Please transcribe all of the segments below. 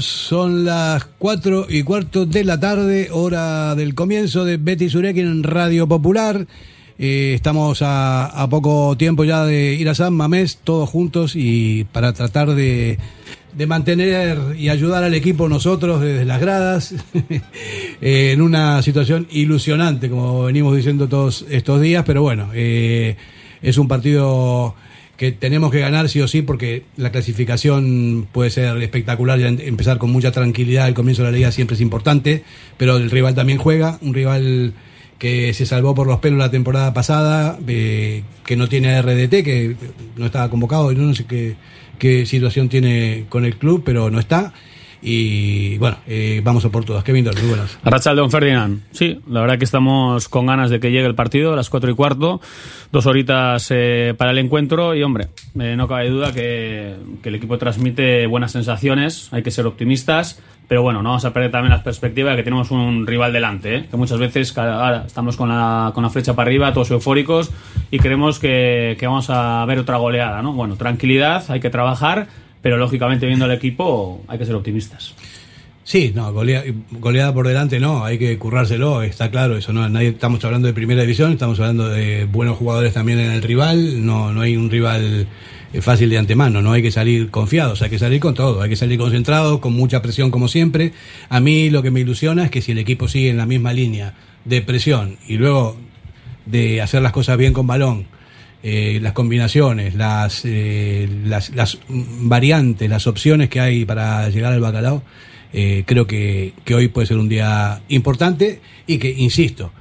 Son las cuatro y cuarto de la tarde, hora del comienzo de Betty Surekin en Radio Popular. Eh, estamos a, poco tiempo ya de ir a San Mamés, todos juntos, y para tratar de, mantener y ayudar al equipo nosotros desde las gradas, en una situación ilusionante, como venimos diciendo todos estos días, pero bueno, eh, es un partido que tenemos que ganar sí o sí porque la clasificación puede ser espectacular y empezar con mucha tranquilidad. El comienzo de la liga siempre es importante, pero el rival también juega, un rival que se salvó por los pelos la temporada pasada, eh, que no tiene RDT, que no estaba convocado, y no sé qué, qué situación tiene con el club, pero no está y bueno, eh, vamos a por todas. Kevin muy buenas. Don Ferdinand. Sí, la verdad que estamos con ganas de que llegue el partido a las cuatro y cuarto. Dos horitas eh, para el encuentro y, hombre, eh, no cabe duda que, el equipo transmite buenas sensaciones. Hay que ser optimistas. Pero bueno, no vamos a perder también la perspectiva de que tenemos un rival delante, que muchas veces ahora estamos con la, con la flecha para arriba, todos eufóricos, y creemos que, que vamos a ver otra goleada. ¿no? Bueno, tranquilidad, hay que trabajar pero lógicamente viendo el equipo hay que ser optimistas. Sí, no, goleada, por delante no, hay que currárselo, está claro eso, no, nadie estamos hablando de primera división, estamos hablando de buenos jugadores también en el rival, no, no hay un rival eh, fácil de antemano, no hay que salir confiados, hay que salir con todo, hay que salir concentrado, con mucha presión como siempre. A mí lo que me ilusiona es que si el equipo sigue en la misma línea de presión y luego de hacer las cosas bien con balón, eh, las combinaciones, las, eh, las, las, variantes, las opciones que hay para llegar al bacalao, eh, creo que, que hoy puede ser un día importante y que, insisto,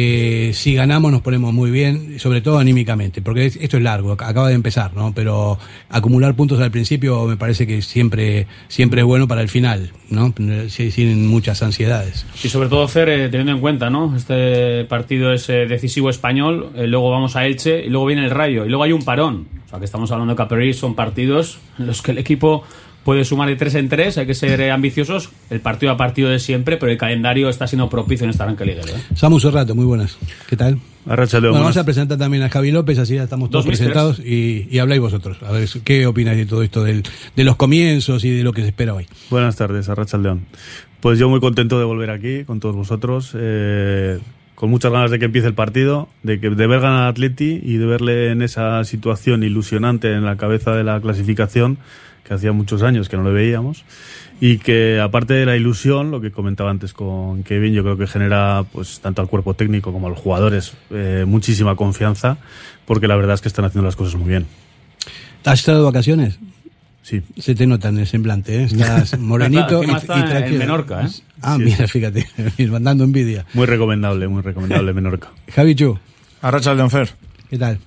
eh, si ganamos nos ponemos muy bien, sobre todo anímicamente, porque esto es largo, acaba de empezar, ¿no? Pero acumular puntos al principio me parece que siempre, siempre es bueno para el final, ¿no? Sin muchas ansiedades. Y sobre todo, Fer, eh, teniendo en cuenta, ¿no? Este partido es eh, decisivo español, luego vamos a Elche y luego viene el Rayo y luego hay un parón. O sea, que estamos hablando de Caperí, son partidos en los que el equipo puede sumar de tres en tres, hay que ser eh, ambiciosos, el partido a partido de siempre, pero el calendario está siendo propicio en esta arranque liga. ¿eh? Samu Serrato, muy buenas. ¿Qué tal? Bueno, vamos a presentar también a Javi López, así ya estamos todos presentados y, y, habláis vosotros. A ver, ¿qué opináis de todo esto, del, de los comienzos y de lo que se espera hoy? Buenas tardes, Arracha León. Pues yo muy contento de volver aquí con todos vosotros. Eh, con muchas ganas de que empiece el partido, de, que, de ver ganar a Atleti y de verle en esa situación ilusionante en la cabeza de la clasificación que hacía muchos años que no lo veíamos y que aparte de la ilusión, lo que comentaba antes con Kevin, yo creo que genera pues tanto al cuerpo técnico como a los jugadores eh, muchísima confianza porque la verdad es que están haciendo las cosas muy bien. ¿Has estado de vacaciones? Sí. Se te nota en el semblante, ¿eh? Estás morenito y, tranquilo. En Menorca, ¿eh? Ah, mira, fíjate, mandando envidia. Muy recomendable, muy recomendable Menorca. Javi Chu. Arracha Leonfer. ¿Qué tal?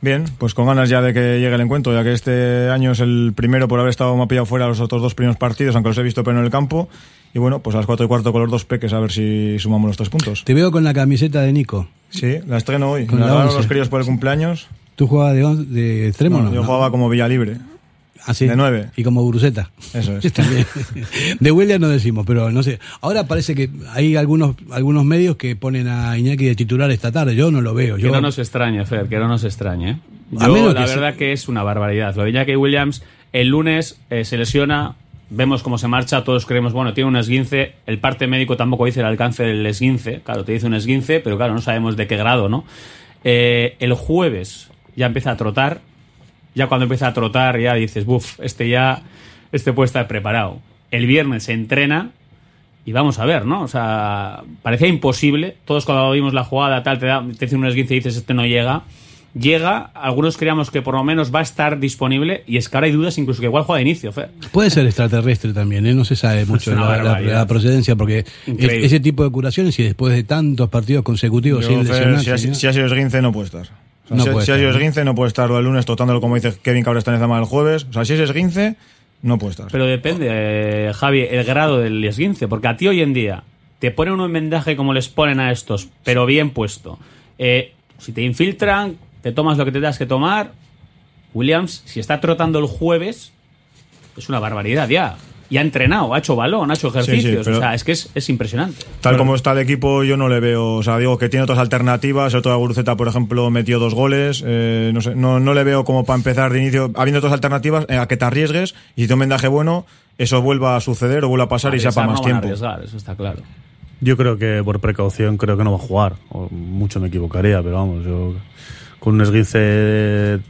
Bien, pues con ganas ya de que llegue el encuentro, ya que este año es el primero por haber estado mapeado fuera los otros dos primeros partidos, aunque los he visto pero en el campo. Y bueno, pues a las cuatro y cuarto con los dos peques a ver si sumamos los tres puntos. Te veo con la camiseta de Nico. Sí, la estreno hoy. Con la los críos por el cumpleaños. ¿Tú jugabas de, de extremo no, Yo jugaba como Villa Libre. Así. De nueve. Y como Bruseta. Eso es. de William no decimos, pero no sé. Ahora parece que hay algunos algunos medios que ponen a Iñaki de titular esta tarde. Yo no lo veo. Que no nos extrañe, Fer, que no nos extrañe. Yo, la verdad que es una barbaridad. Lo de Iñaki Williams, el lunes eh, se lesiona, vemos cómo se marcha, todos creemos, bueno, tiene un esguince, el parte médico tampoco dice el alcance del esguince, claro, te dice un esguince, pero claro, no sabemos de qué grado, ¿no? Eh, el jueves ya empieza a trotar, ya cuando empieza a trotar ya dices, buf, este ya, este puede estar preparado. El viernes se entrena y vamos a ver, ¿no? O sea, parecía imposible. Todos cuando vimos la jugada, tal, te, da, te dicen un esguince y dices, este no llega. Llega, algunos creíamos que por lo menos va a estar disponible y es que ahora hay dudas incluso que igual juega de inicio. Fer. Puede ser extraterrestre también, ¿eh? no se sabe mucho la, la- procedencia porque es- ese tipo de curaciones y después de tantos partidos consecutivos Yo, sin Fer, lesionarse, si, ha, ni si ha sido esguince, no puede estar. O sea, No si, puede si ha estar, esguince, no puede estar el lunes totándolo como dice Kevin Cabra está en el jueves. O sea, si es esguince, no puede estar. Pero depende, eh, Javi, el grado del esguince. Porque a ti hoy en día te ponen un vendaje como les ponen a estos, pero bien puesto. Eh, si te infiltran, te tomas lo que te das que tomar. Williams, si está trotando el jueves, es una barbaridad ya. Y ha entrenado, ha hecho balón, ha hecho ejercicios. pero- O sea, es que es, es impresionante. Tal como está el equipo, yo no le veo. O sea, digo que tiene otras alternativas. Sobre todo a Guruceta, por ejemplo, metió dos goles. eh, no sé, no, no le veo como para empezar de inicio. Habiendo otras alternativas, eh, a que te arriesgues y si te un vendaje bueno, eso vuelva a suceder o vuelva a pasar y sea para más no van a tiempo. arriesgar, eso está claro. Yo creo que por precaución creo que no va a jugar. O mucho me equivocaría, pero vamos, yo con un esguince de-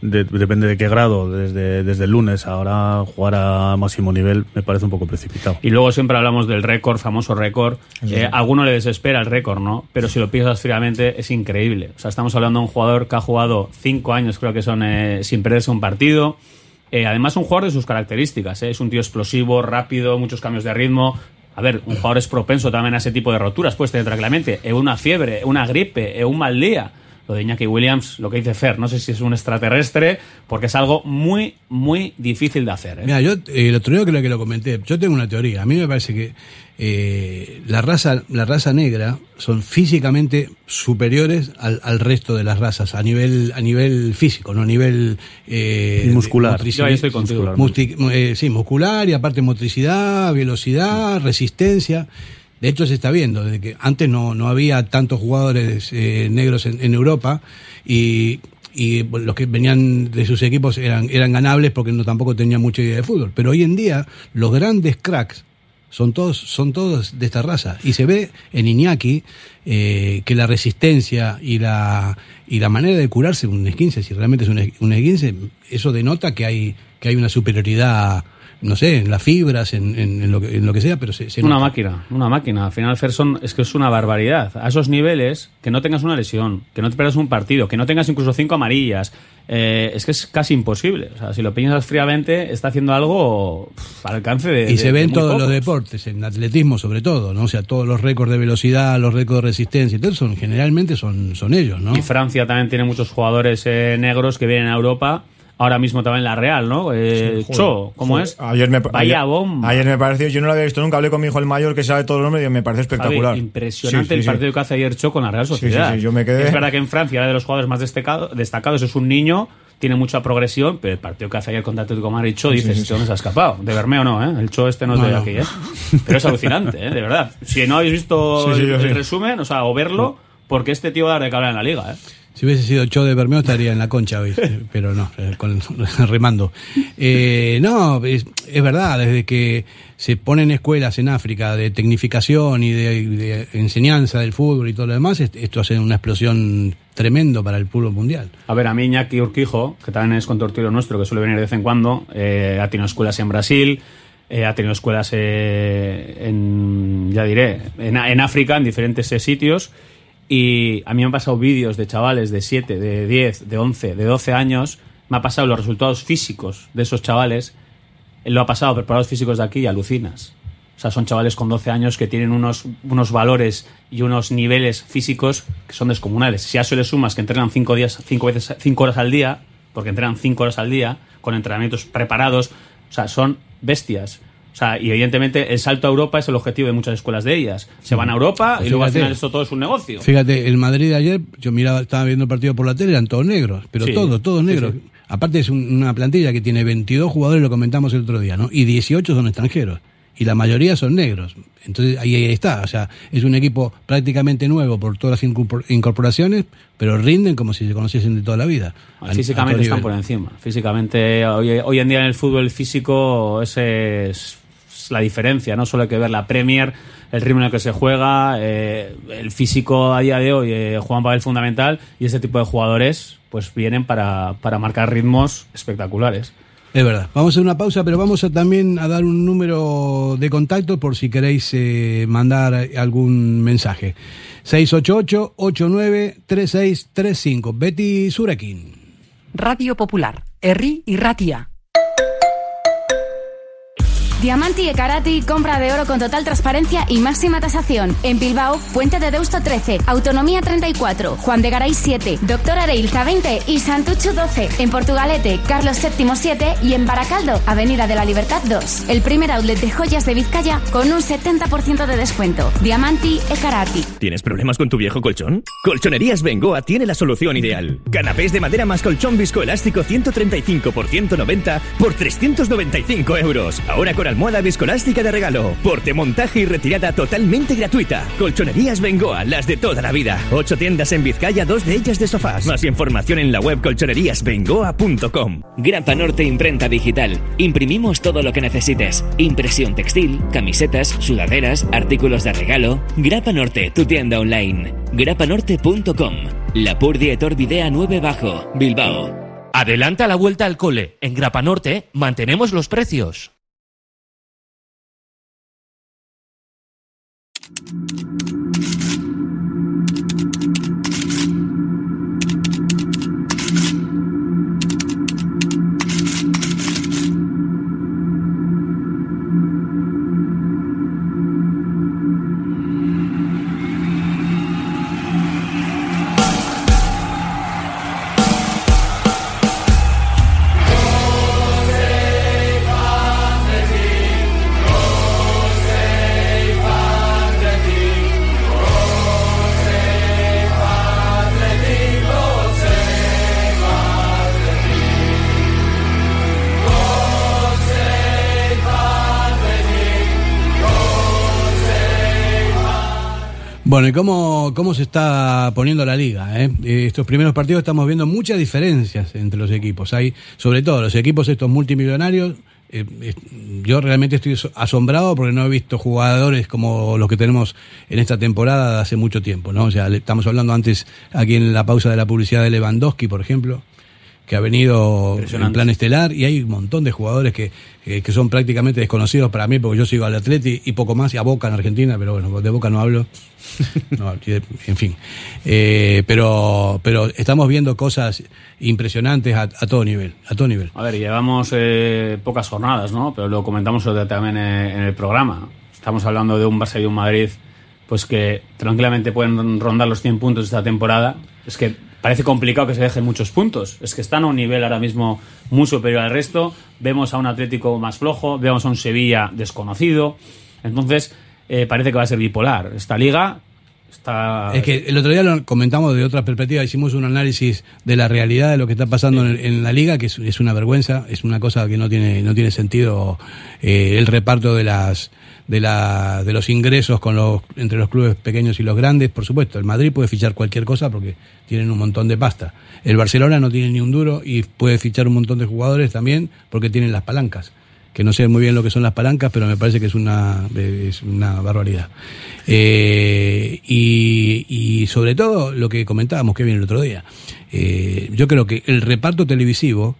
de- depende de qué grado, desde, desde el lunes ahora jugar a máximo nivel me parece un poco precipitado. Y luego siempre hablamos del récord, famoso récord. Eh, a alguno le desespera el récord, ¿no? Pero si lo piensas fríamente, es increíble. O sea, estamos hablando de un jugador que ha jugado cinco años, creo que son, eh, sin perderse un partido. Eh, además, un jugador de sus características. ¿eh? Es un tío explosivo, rápido, muchos cambios de ritmo. A ver, un jugador es propenso también a ese tipo de roturas. Puedes tener tranquilamente eh, una fiebre, una gripe, eh, un mal día. Lo de Iñaki Williams, lo que dice Fer, no sé si es un extraterrestre, porque es algo muy, muy difícil de hacer. ¿eh? Mira, yo eh, el otro día creo que lo comenté. Yo tengo una teoría. A mí me parece que eh, la raza la raza negra son físicamente superiores al, al resto de las razas a nivel a nivel físico, no a nivel eh, muscular. Yo ahí estoy contigo. Musti- eh, sí, muscular y aparte motricidad, velocidad, resistencia. De hecho, se está viendo, desde que antes no, no había tantos jugadores eh, negros en, Europa y, y los que venían de sus equipos eran, eran ganables porque no tampoco tenían mucha idea de fútbol. Pero hoy en día, los grandes cracks son todos, son todos de esta raza. Y se ve en Iñaki eh, que la resistencia y la, y la manera de curarse un esguince, si realmente es un, es- un esguince, eso denota que hay, que hay una superioridad, no sé, en las fibras, en, en- en lo, que, en lo que sea, pero se, se Una nota. máquina, una máquina. Al final, Ferson, es que es una barbaridad. A esos niveles, que no tengas una lesión, que no te pierdas un partido, que no tengas incluso cinco amarillas, eh, es que es casi imposible. O sea, si lo piensas fríamente, está haciendo algo pff, al alcance de. Y de- se ve de en muy todos los deportes, en atletismo sobre todo, ¿no? O sea, todos los récords de velocidad, los récords de resistencia, y todo son, generalmente son, son ellos, ¿no? Y Francia también tiene muchos jugadores eh, negros que vienen a Europa. Ahora mismo también la Real, ¿no? Eh, Joder, Cho, ¿cómo joder. es? Ayer me, Vaya ayer, bomba. Ayer me pareció, yo no lo había visto nunca, hablé con mi hijo el mayor que sabe todo el nombre y me pareció Javi, espectacular. impresionante Sí, sí, el sí. partido que hace ayer Cho con la Real sí, Sociedad. sí, yo me quedé- Es verdad que en Francia era de los jugadores más destacado- destacados, es un niño, tiene mucha progresión, pero el partido que hace ayer contra Atlético Madrid Cho, dices, ¿de dónde se ha escapado? De Bermeo no, ¿eh? El Cho este no es No, de no. aquí, ¿eh? Pero es alucinante, ¿eh? De verdad. Si no habéis visto Sí, sí, el, sí. resumen, o sea, o verlo, porque este tío va a dar de cabra en la liga, ¿eh? Si hubiese sido Cho de Bermeo estaría en la concha hoy, pero no, con, remando. Eh, no, es, es verdad, desde que se ponen escuelas en África de tecnificación y de, de enseñanza del fútbol y todo lo demás, est- esto hace una explosión tremendo para el fútbol mundial. A ver, a mí Iñaki Urquijo, que también es contortiro nuestro, que suele venir de vez en cuando, eh, ha tenido escuelas en Brasil, eh, ha tenido escuelas eh, en, ya diré, en, en África, en diferentes eh, sitios, y a mí me han pasado vídeos de chavales de 7, de 10, de 11, de 12 años, me ha pasado los resultados físicos de esos chavales, él lo ha pasado preparados físicos de aquí y alucinas. O sea, son chavales con 12 años que tienen unos, unos valores y unos niveles físicos que son descomunales. Si a eso le sumas que entrenan 5 días, cinco veces, cinco horas al día, porque entrenan 5 horas al día, con entrenamientos preparados, o sea, son bestias. O sea, y evidentemente el salto a Europa es el objetivo de muchas escuelas de ellas. Se van a Europa y luego al Fíjate. final esto todo es un negocio. Fíjate, el Madrid de ayer, yo miraba, estaba viendo el partido por la tele, eran todos negros, pero Sí, todos, todos negros. sí. Aparte es un- una plantilla que tiene 22 jugadores, lo comentamos el otro día, ¿no? Y 18 son extranjeros. Y la mayoría son negros. Entonces ahí, ahí está. O sea, es un equipo prácticamente nuevo por todas las incorpor- incorporaciones, pero rinden como si se conociesen de toda la vida. A- a Físicamente están nivel. por encima. Físicamente, hoy, hoy en día en el fútbol físico ese es, es la diferencia. No solo hay que ver la Premier, el ritmo en el que se juega, eh, el físico a día de hoy eh, juega un papel fundamental y ese tipo de jugadores pues vienen para, para marcar ritmos espectaculares. Es verdad. Vamos a hacer una pausa, pero vamos a también a dar un número de contacto por si queréis eh, mandar algún mensaje. 688-893635. Betty Surakin. Radio Popular. Erri y Ratia. Diamanti e Karati, compra de oro con total transparencia y máxima tasación. En Bilbao, Puente de Deusto 13, Autonomía 34, Juan de Garay 7, Doctor Areilza 20 y Santucho 12. En Portugalete, Carlos VII 7 y en Baracaldo, Avenida de la Libertad 2. El primer outlet de joyas de Vizcaya con un 70% de descuento. Diamanti e Karati. ¿Tienes problemas con tu viejo colchón? Colchonerías Bengoa tiene la solución ideal. Canapés de madera más colchón viscoelástico 135 por 190 por 395 euros. Ahora con almohada viscolástica de regalo. Porte, montaje y retirada totalmente gratuita. Colchonerías Bengoa, las de toda la vida. Ocho tiendas en Vizcaya, dos de ellas de sofás. Más información en la web colchoneríasbengoa.com. Grapa Norte Imprenta Digital. Imprimimos todo lo que necesites. Impresión textil, camisetas, sudaderas, artículos de regalo. Grapa Norte, tu tienda online. grapanorte.com. La Purdietor Videa 9 Bajo, Bilbao. Adelanta la vuelta al cole. En Grapa Norte mantenemos los precios. Thank you. Bueno, ¿y cómo, cómo se está poniendo la liga? eh? Estos primeros partidos estamos viendo muchas diferencias entre los equipos. Hay, sobre todo, los equipos estos multimillonarios. eh, yo realmente estoy asombrado porque no he visto jugadores como los que tenemos en esta temporada de hace mucho tiempo, ¿no? O sea, le- estamos hablando antes aquí en la pausa de la publicidad de Lewandowski, por ejemplo, que ha venido en plan estelar y hay un montón de jugadores que, que, que son prácticamente desconocidos para mí porque yo sigo al Atleti y poco más y a Boca en Argentina, pero bueno, de Boca no hablo. No, en fin. Eh, pero, pero estamos viendo cosas impresionantes a, a todo nivel, a todo nivel. A ver, llevamos eh, pocas jornadas, ¿no? Pero lo comentamos también eh, en el programa. Estamos hablando de un Barça y un Madrid, pues que tranquilamente pueden rondar los 100 puntos esta temporada. Es que parece complicado que se dejen muchos puntos. Es que están a un nivel ahora mismo muy superior al resto. Vemos a un Atlético más flojo, vemos a un Sevilla desconocido. Entonces, eh, parece que va a ser bipolar. Esta liga está... Es que el otro día lo comentamos de otra perspectiva, hicimos un análisis de la realidad de lo que está pasando en, en la liga, que es, es una vergüenza, es una cosa que no tiene no tiene sentido eh, el reparto de las de la de los ingresos con los entre los clubes pequeños y los grandes, por supuesto. El Madrid puede fichar cualquier cosa porque tienen un montón de pasta. El Barcelona no tiene ni un duro y puede fichar un montón de jugadores también porque tienen las palancas que no sé muy bien lo que son las palancas, pero me parece que es una, es una barbaridad. Eh, y, y sobre todo lo que comentábamos que viene el otro día. Eh, yo creo que el reparto televisivo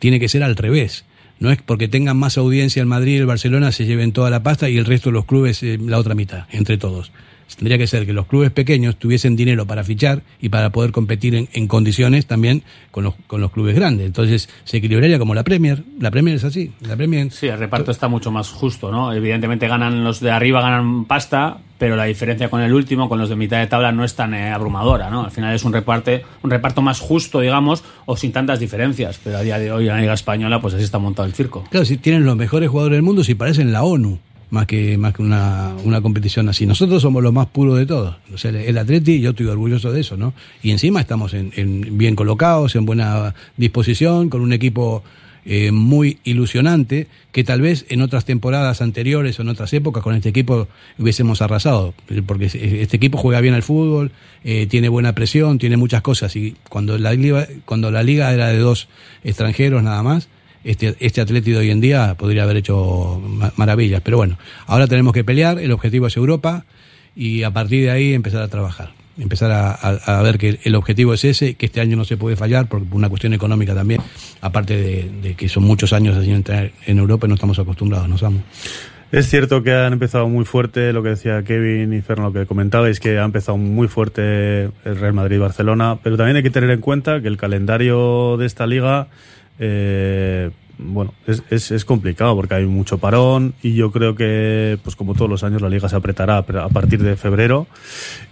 tiene que ser al revés. No es porque tengan más audiencia el Madrid y el Barcelona se lleven toda la pasta y el resto de los clubes eh, la otra mitad, entre todos. Tendría que ser que los clubes pequeños tuviesen dinero para fichar y para poder competir en, en condiciones también con los, con los clubes grandes. Entonces se equilibraría como la Premier. La Premier es así. La Premier Sí, el reparto está mucho más justo, ¿no? Evidentemente ganan los de arriba, ganan pasta, pero la diferencia con el último, con los de mitad de tabla, no es tan eh, abrumadora, ¿no? Al final es un reparte, un reparto más justo, digamos, o sin tantas diferencias. Pero a día de hoy en la Liga Española, pues así está montado el circo. Claro, si tienen los mejores jugadores del mundo, si parecen la ONU, más que, más que una, una competición así. Nosotros somos los más puros de todos. O el Atleti, yo estoy orgulloso de eso, ¿no? Y encima estamos en, en bien colocados, en buena disposición, con un equipo eh, muy ilusionante, que tal vez en otras temporadas anteriores o en otras épocas con este equipo hubiésemos arrasado, porque este equipo juega bien al fútbol, eh, tiene buena presión, tiene muchas cosas, y cuando la, liga, cuando la liga era de dos extranjeros nada más, este, este Atleti hoy en día podría haber hecho ma- maravillas. Pero bueno, ahora tenemos que pelear, el objetivo es Europa y a partir de ahí empezar a trabajar. empezar a, a- ver que el objetivo es ese, que este año no se puede fallar por una cuestión económica también, aparte de, que son muchos años haciendo entrar en Europa y no estamos acostumbrados, nos vamos. Es cierto que han empezado muy fuerte, lo que decía Kevin y Fer, lo que comentabais, que ha empezado muy fuerte el Real Madrid y Barcelona, pero también hay que tener en cuenta que el calendario de esta liga, eh, bueno, es, es, es complicado porque hay mucho parón y yo creo que, pues como todos los años, la liga se apretará a partir de febrero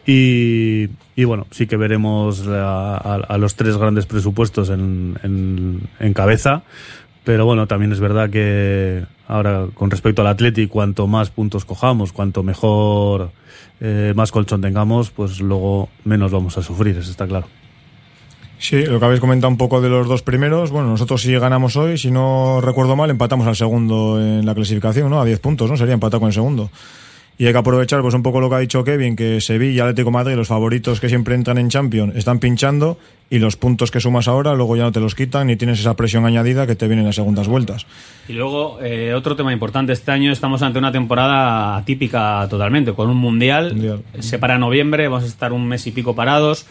y, y bueno, sí que veremos a, los tres grandes presupuestos en, en, cabeza. Pero bueno, también es verdad que ahora con respecto al Atleti, cuanto más puntos cojamos, cuanto mejor, eh, más colchón tengamos, pues luego menos vamos a sufrir, eso está claro. Sí, lo que habéis comentado un poco de los dos primeros. Bueno, nosotros sí ganamos hoy, si no recuerdo mal, empatamos al segundo en la clasificación, ¿no? A 10 puntos, ¿no? Sería empatar con el segundo. Y hay que aprovechar, pues un poco lo que ha dicho Kevin, que Sevilla, Atlético Madrid, los favoritos que siempre entran en Champions, están pinchando y los puntos que sumas ahora luego ya no te los quitan ni tienes esa presión añadida que te viene en las segundas vueltas. Y luego, eh, otro tema importante, este año estamos ante una temporada atípica totalmente, con un mundial, Mundial. se para noviembre, vamos a estar un mes y pico parados,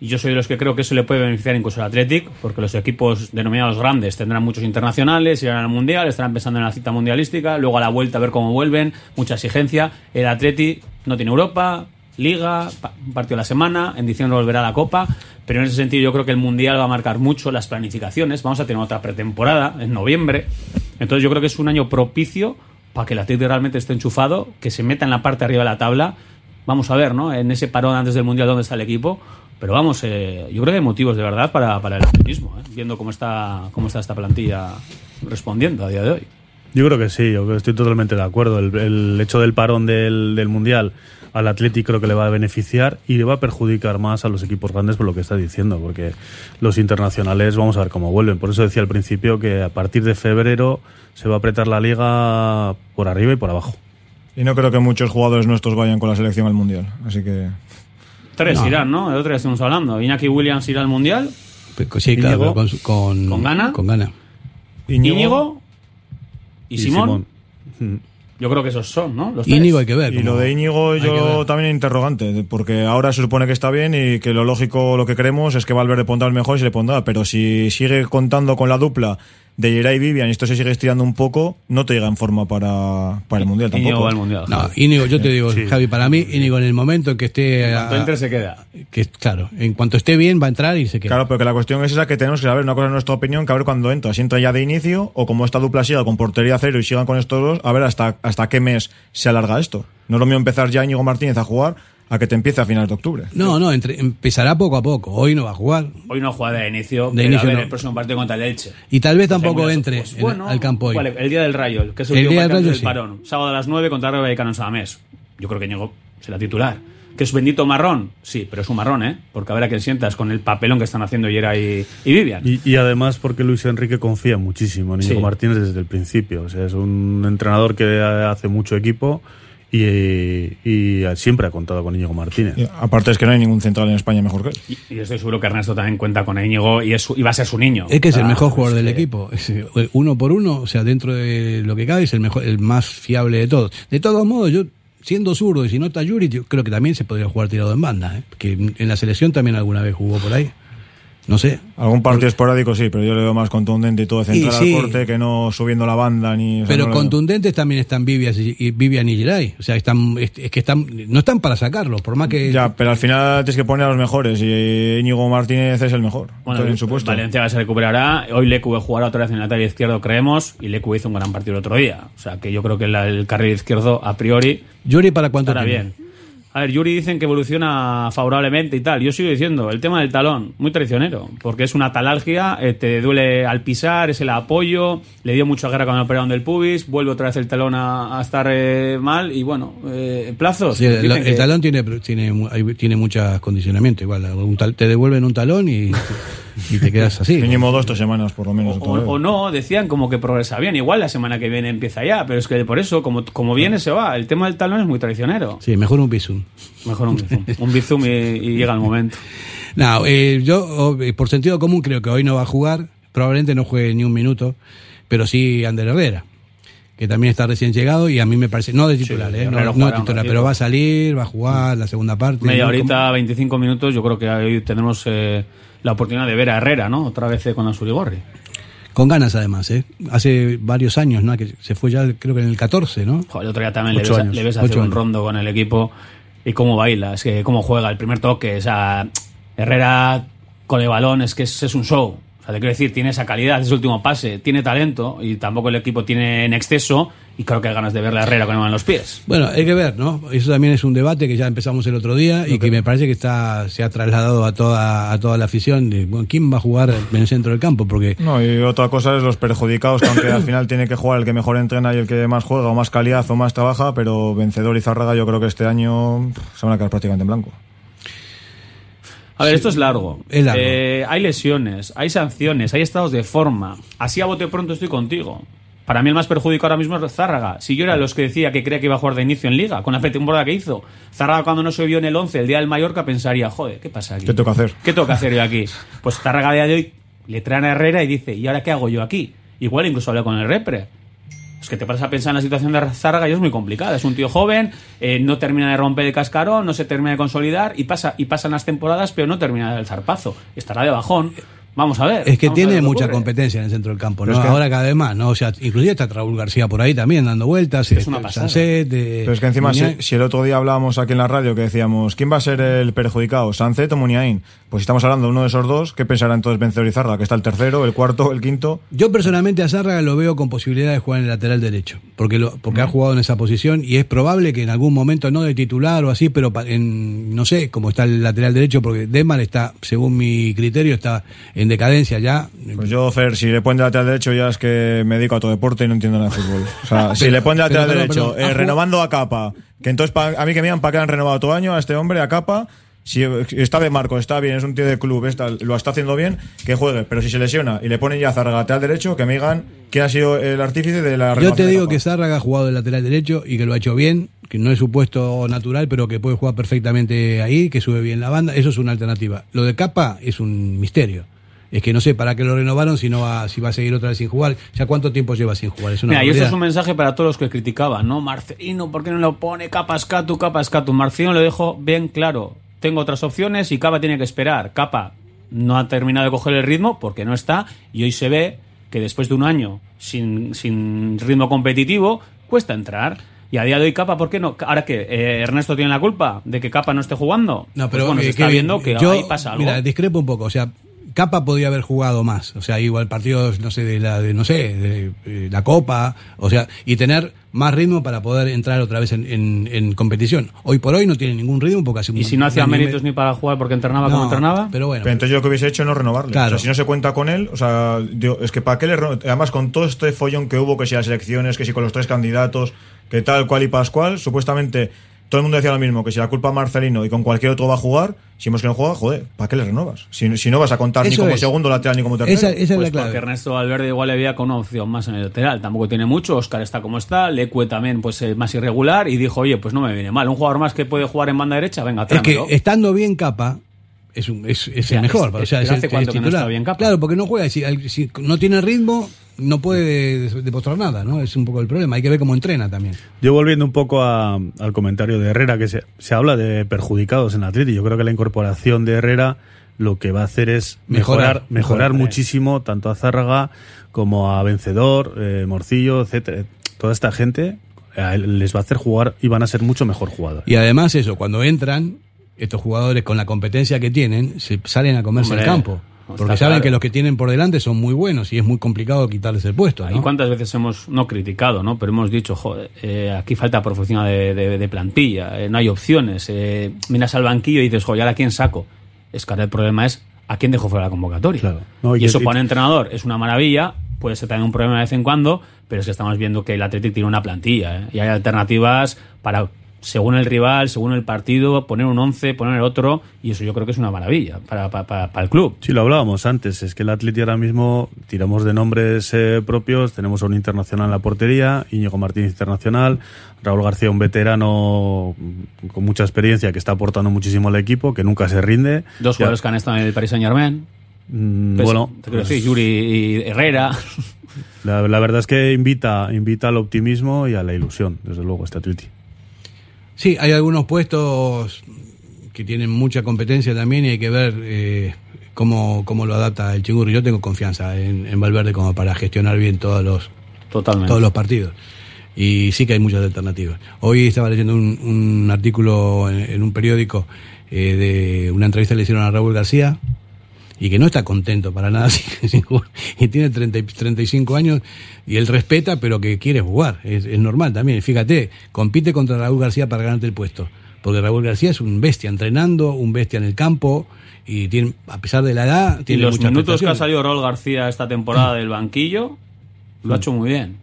y yo soy de los que creo que eso le puede beneficiar incluso al Athletic, porque los equipos denominados grandes tendrán muchos internacionales, irán al mundial, estarán pensando en la cita mundialística, luego a la vuelta a ver cómo vuelven, mucha exigencia, el Athletic no tiene Europa, Liga, partido a la semana, en diciembre volverá a la Copa, pero en ese sentido yo creo que el Mundial va a marcar mucho las planificaciones, vamos a tener otra pretemporada en noviembre, entonces yo creo que es un año propicio para que el Atlético realmente esté enchufado, que se meta en la parte de arriba de la tabla, vamos a ver, ¿no? En ese parón antes del Mundial dónde está el equipo, pero vamos, eh, yo creo que hay motivos de verdad para, para el optimismo, ¿eh? viendo cómo está, cómo está esta plantilla respondiendo a día de hoy. Yo creo que sí, yo creo que estoy totalmente de acuerdo. El, el hecho del parón del, del Mundial al Atleti creo que le va a beneficiar y le va a perjudicar más a los equipos grandes por lo que está diciendo, porque los internacionales vamos a ver cómo vuelven. Por eso decía al principio que a partir de febrero se va a apretar la liga por arriba y por abajo. Y no creo que muchos jugadores nuestros vayan con la selección al Mundial. Así que Tres irán, ¿no? El otro día estuvimos hablando. Iñaki Williams irá al Mundial, Pues, Sí, claro, Íñigo, con, con, ¿con gana? Con gana. Íñigo, y, Y Simón. Simón. Yo creo que esos son, ¿no? Los tres. Íñigo hay que ver. Y lo de Íñigo hay que yo ver. también interrogante, porque ahora se supone que está bien y que lo lógico, lo que creemos es que Valverde pondrá el mejor y se le pondrá, pero si sigue contando con la dupla de Geray y Vivian y esto se sigue estirando un poco, no te llega en forma para, para el Mundial Íñigo tampoco. va al Mundial. No, Íñigo, yo te digo, Javi, para mí, Íñigo en el momento en que esté. Cuanto a- entre se queda. que, claro, en cuanto esté bien va a entrar y se queda. Claro, pero que la cuestión es esa que tenemos que saber, una cosa es nuestra opinión, que a ver cuándo entra, si entra ya de inicio o como esta dupla siga con portería cero y sigan con estos dos, a ver hasta, hasta qué mes se alarga esto. No es lo mismo empezar ya Íñigo Martínez a jugar a que te empiece a finales de octubre. No, no, entre- empezará poco a poco. Hoy no va a jugar. Hoy no juega de inicio, De pero inicio a ver no. el próximo partido contra el Elche. Y tal vez tampoco Pues, entre pues, en- bueno, al campo hoy. el día del Rayo, que es el, El día del Rayo, sí. parón. Sábado a las 9 contra Rayo Vallecano en Samamés. Yo creo que Ñigo será titular. ¿Que es bendito marrón? Sí, pero es un marrón, ¿eh? Porque a ver a quién sientas con el papelón que están haciendo Yera y, y Vivian. Y, y además porque Luis Enrique confía muchísimo en Íñigo Sí. Martínez desde el principio. O sea, es un entrenador que hace mucho equipo y, y siempre ha contado con Íñigo Martínez. Y aparte es que no hay ningún central en España mejor que él. Y, y estoy seguro que Ernesto también cuenta con Íñigo y, es su- y va a ser su niño. Es que es el Ah, mejor jugador es del que- equipo. Eh, uno por uno, o sea, dentro de lo que cabe, es el mejor, el más fiable de todos. De todos modos, yo, siendo zurdo y si no está Yuri, yo creo que también se podría jugar tirado en banda. ¿eh? Que en la selección también alguna vez jugó por ahí. No sé. Algún partido esporádico sí, pero yo le veo más contundente y todo de central Y sí. al corte que no subiendo la banda ni... o sea, Pero no le veo. contundentes también están Vivian y, Vivian y Geray. O sea, están, es, es que están, no están para sacarlos, por más que. Ya, pero al final tienes que poner a los mejores y Íñigo Martínez es el mejor. Bueno, en su puesto. Valencia se recuperará. Hoy Lecu jugará otra vez en el lateral izquierdo, creemos. Y Lecu hizo un gran partido el otro día. O sea que yo creo que la- el carril izquierdo, a priori, Yuri, ¿para cuánto estará tiene? bien. A ver, Yuri dicen que evoluciona favorablemente y tal. Yo sigo diciendo, el tema del talón, muy traicionero, porque es una talalgia, eh, te duele al pisar, es el apoyo, le dio mucha guerra cuando operaron del pubis, vuelve otra vez el talón a, a estar eh, mal y bueno, eh, plazos. Sí, el, dicen el que- talón tiene tiene tiene muchos condicionamientos igual un tal- te devuelven un talón y, y te quedas así Mínimo dos, tres semanas por lo menos. O, no, decían como que progresa bien. Igual la semana que viene empieza ya, pero es que por eso, como, como viene, se va. El tema del talón es muy traicionero. sí mejor un bisum Mejor un bizum. Un bizum y, y llega el momento. no eh, yo eh, por sentido común creo que hoy no va a jugar probablemente no juegue ni un minuto pero sí Ander Herrera que también está recién llegado y a mí me parece, no de titular, Sí, eh, no, no titular, pero va a salir, va a jugar la segunda parte. Media ¿no? horita, 25 minutos, yo creo que ahí tenemos eh, la oportunidad de ver a Herrera, ¿no? Otra vez con Ansurigorri. Con ganas además, ¿eh? Hace varios años, ¿no? Que se fue ya, creo que en el 14, ¿no? Joder, el otro día también le ves, años, le ves hacer un rondo con el equipo y cómo baila, es que cómo juega, el primer toque, o sea, Herrera con el balón es que es, es un show. O sea, te quiero decir, tiene esa calidad, ese último pase, tiene talento y tampoco el equipo tiene en exceso y creo que hay ganas de verle a Herrera con en los pies. Bueno, hay que ver, ¿no? Eso también es un debate que ya empezamos el otro día y que me parece que está se ha trasladado a toda a toda la afición de bueno, quién va a jugar en el centro del campo porque No, y otra cosa es los perjudicados, que aunque al final tiene que jugar el que mejor entrena y el que más juega, o más calidad o más trabaja, pero vencedor y Zárraga yo creo que este año se van a quedar prácticamente en blanco. A ver, esto es largo. Es largo. Eh, hay lesiones, hay sanciones, hay estados de forma. Así a bote pronto estoy contigo. Para mí el más perjudicado ahora mismo es Zárraga. Si yo era de los que decía que creía que iba a jugar de inicio en Liga, con la pretemporada que hizo, Zárraga cuando no se vio en el 11 el día del Mallorca pensaría, joder, ¿qué pasa aquí? ¿Qué tengo que hacer? ¿Qué tengo que hacer yo aquí? Pues Zárraga a día de hoy le traen a Herrera y dice, ¿y ahora qué hago yo aquí? Igual incluso habla con el repre. Es que te paras a pensar en la situación de Zárraga y es muy complicada. Es un tío joven, eh, no termina de romper el cascarón, no se termina de consolidar y pasa y pasan las temporadas, pero no termina del zarpazo. Estará de bajón. Vamos a ver. es que tiene mucha ocurre. competencia en el centro del campo, ¿no? Es que- Ahora cada vez más, ¿no? O sea, inclusive está Raúl García por ahí también dando vueltas, Es una este, pasada. Sancet, eh, Pero es que encima, si, si el otro día hablábamos aquí en la radio que decíamos, ¿quién va a ser el perjudicado? ¿Sancet o Muniain? Pues si estamos hablando de uno de esos dos, ¿qué pensará entonces vencedor y Zárraga? Que está el tercero, el cuarto, el quinto. Yo personalmente a Zárraga lo veo con posibilidad de jugar en el lateral derecho, porque lo, porque ha jugado en esa posición y es probable que en algún momento, no de titular o así, pero en, no sé cómo está el lateral derecho, porque Demar está, según mi criterio, está en decadencia ya. Pues yo, Fer, si le ponen de lateral derecho ya es que me dedico a todo deporte y no entiendo nada de fútbol. O sea, si le ponen de lateral pero, derecho, eh, renovando a capa, que entonces pa- a mí que me digan para qué han renovado todo año a este hombre, a capa, si está de Marco, está bien, es un tío de club, está, lo está haciendo bien, que juegue. Pero si se lesiona y le ponen ya a Zárraga lateral derecho, que me digan quién ha sido el artífice de la Yo te digo que Zárraga ha jugado de lateral derecho y que lo ha hecho bien, que no es su puesto natural, pero que puede jugar perfectamente ahí, que sube bien la banda, eso es una alternativa. Lo de Capa es un misterio. Es que no sé para qué lo renovaron si no va, si va a seguir otra vez sin jugar. ¿Ya cuánto tiempo lleva sin jugar? Es una Mira, y barbaridad. es un mensaje para todos los que criticaban, ¿no? Marcelino, ¿por qué no lo pone? Capas Catu, Capas Catu. Marcelino lo dejó bien claro. Tengo otras opciones y Capa tiene que esperar. Capa no ha terminado de coger el ritmo porque no está y hoy se ve que después de un año sin, sin ritmo competitivo cuesta entrar. Y a día de hoy Capa, ¿por qué no? Ahora que eh, Ernesto tiene la culpa de que Capa no esté jugando. No, Pues pero bueno, se eh, está Kevin, viendo que yo, ahí pasa algo. Mira, discrepo un poco. O sea, Capa podía haber jugado más. O sea, igual partidos, no sé, de la, de, no sé, de, eh, la Copa. O sea, y tener más ritmo para poder entrar otra vez en, en- en competición. Hoy por hoy no tiene ningún ritmo porque hace un y si no hacía méritos ni para jugar porque entrenaba como entrenaba. Pero bueno. Pero entonces yo lo que hubiese hecho es no renovarle. Claro. O sea, si no se cuenta con él, o sea, digo, es que para qué le Además, con todo este follón que hubo, que si las elecciones, que si con los tres candidatos, que tal, cual y pascual, supuestamente todo el mundo decía lo mismo, que si la culpa a Marcelino y con cualquier otro va a jugar, si vemos que no juega, joder, ¿para qué le renovas? Si, si no vas a contar ni como es. segundo lateral ni como tercero. esa, esa es Pues la clave. porque Ernesto Valverde igual le veía con una opción más en el lateral. Tampoco tiene mucho. Oscar está como está. Lecue también pues eh, más irregular. Y dijo, oye, pues no me viene mal. Un jugador más que puede jugar en banda derecha, venga, Es que estando bien Capa es, un, es, el mejor. es- o sea, es el- ¿hace es cuánto que no está bien Capa? Claro, porque no juega. Si no tiene ritmo, no puede demostrar nada, ¿no? Es un poco el problema. Hay que ver cómo entrena también. Yo volviendo un poco a- al comentario de Herrera, que se, se habla de perjudicados en Atleti. Yo creo que la incorporación de Herrera lo que va a hacer es Mejorar, mejorar, muchísimo tanto a Zárraga como a Vencedor, eh, Morcillo, etcétera. Toda esta gente les va a hacer jugar y van a ser mucho mejor jugadores. Y además eso, cuando entran, estos jugadores con la competencia que tienen, se salen a comerse Hombre, el campo. Porque saben claro. que los que tienen por delante son muy buenos y es muy complicado quitarles el puesto. ¿Y cuántas veces hemos, no criticado, ¿no? Pero hemos dicho, joder, eh, aquí falta profundidad de, de- de plantilla, eh, no hay opciones. eh, miras al banquillo y dices, joder, ¿y ¿ahora quién saco? Es que ahora el problema es a quién dejo fuera la convocatoria. Claro. No, y, y- eso y- para un entrenador es una maravilla, puede ser también un problema de vez en cuando, pero es que estamos viendo que el Athletic tiene una plantilla ¿eh? y hay alternativas para, según el rival, según el partido, poner un 11, poner otro, y eso yo creo que es una maravilla para, para- para- para el club. Sí, lo hablábamos antes, es que el Atleti ahora mismo tiramos de nombres eh, propios, tenemos a un internacional en la portería, Íñigo Martínez internacional, Raúl García un veterano con mucha experiencia que está aportando muchísimo al equipo, que nunca se rinde. Dos Ya, jugadores que han estado en el Paris Saint Germain. mm, Pues, bueno, te quiero pues, Yuri y Herrera. La, la verdad es que invita, invita al optimismo y a la ilusión, desde luego, este Atleti. Sí, hay algunos puestos que tienen mucha competencia también y hay que ver eh, cómo, cómo lo adapta el Chingurri. Yo tengo confianza en, en Valverde como para gestionar bien todos los, Totalmente. todos los partidos. Y sí que hay muchas alternativas. Hoy estaba leyendo un, un artículo en, en un periódico eh, de una entrevista que le hicieron a Raúl García y que no está contento para nada sin- jugar. y tiene 30, y 35 años y él respeta pero que quiere jugar. Es, es normal también. Fíjate, compite contra Raúl García para ganarte el puesto. Porque Raúl García es un bestia entrenando, un bestia en el campo y tiene, a pesar de la edad, Y tiene los muchas minutos que ha salido Raúl García esta temporada del banquillo, lo ha hecho muy bien.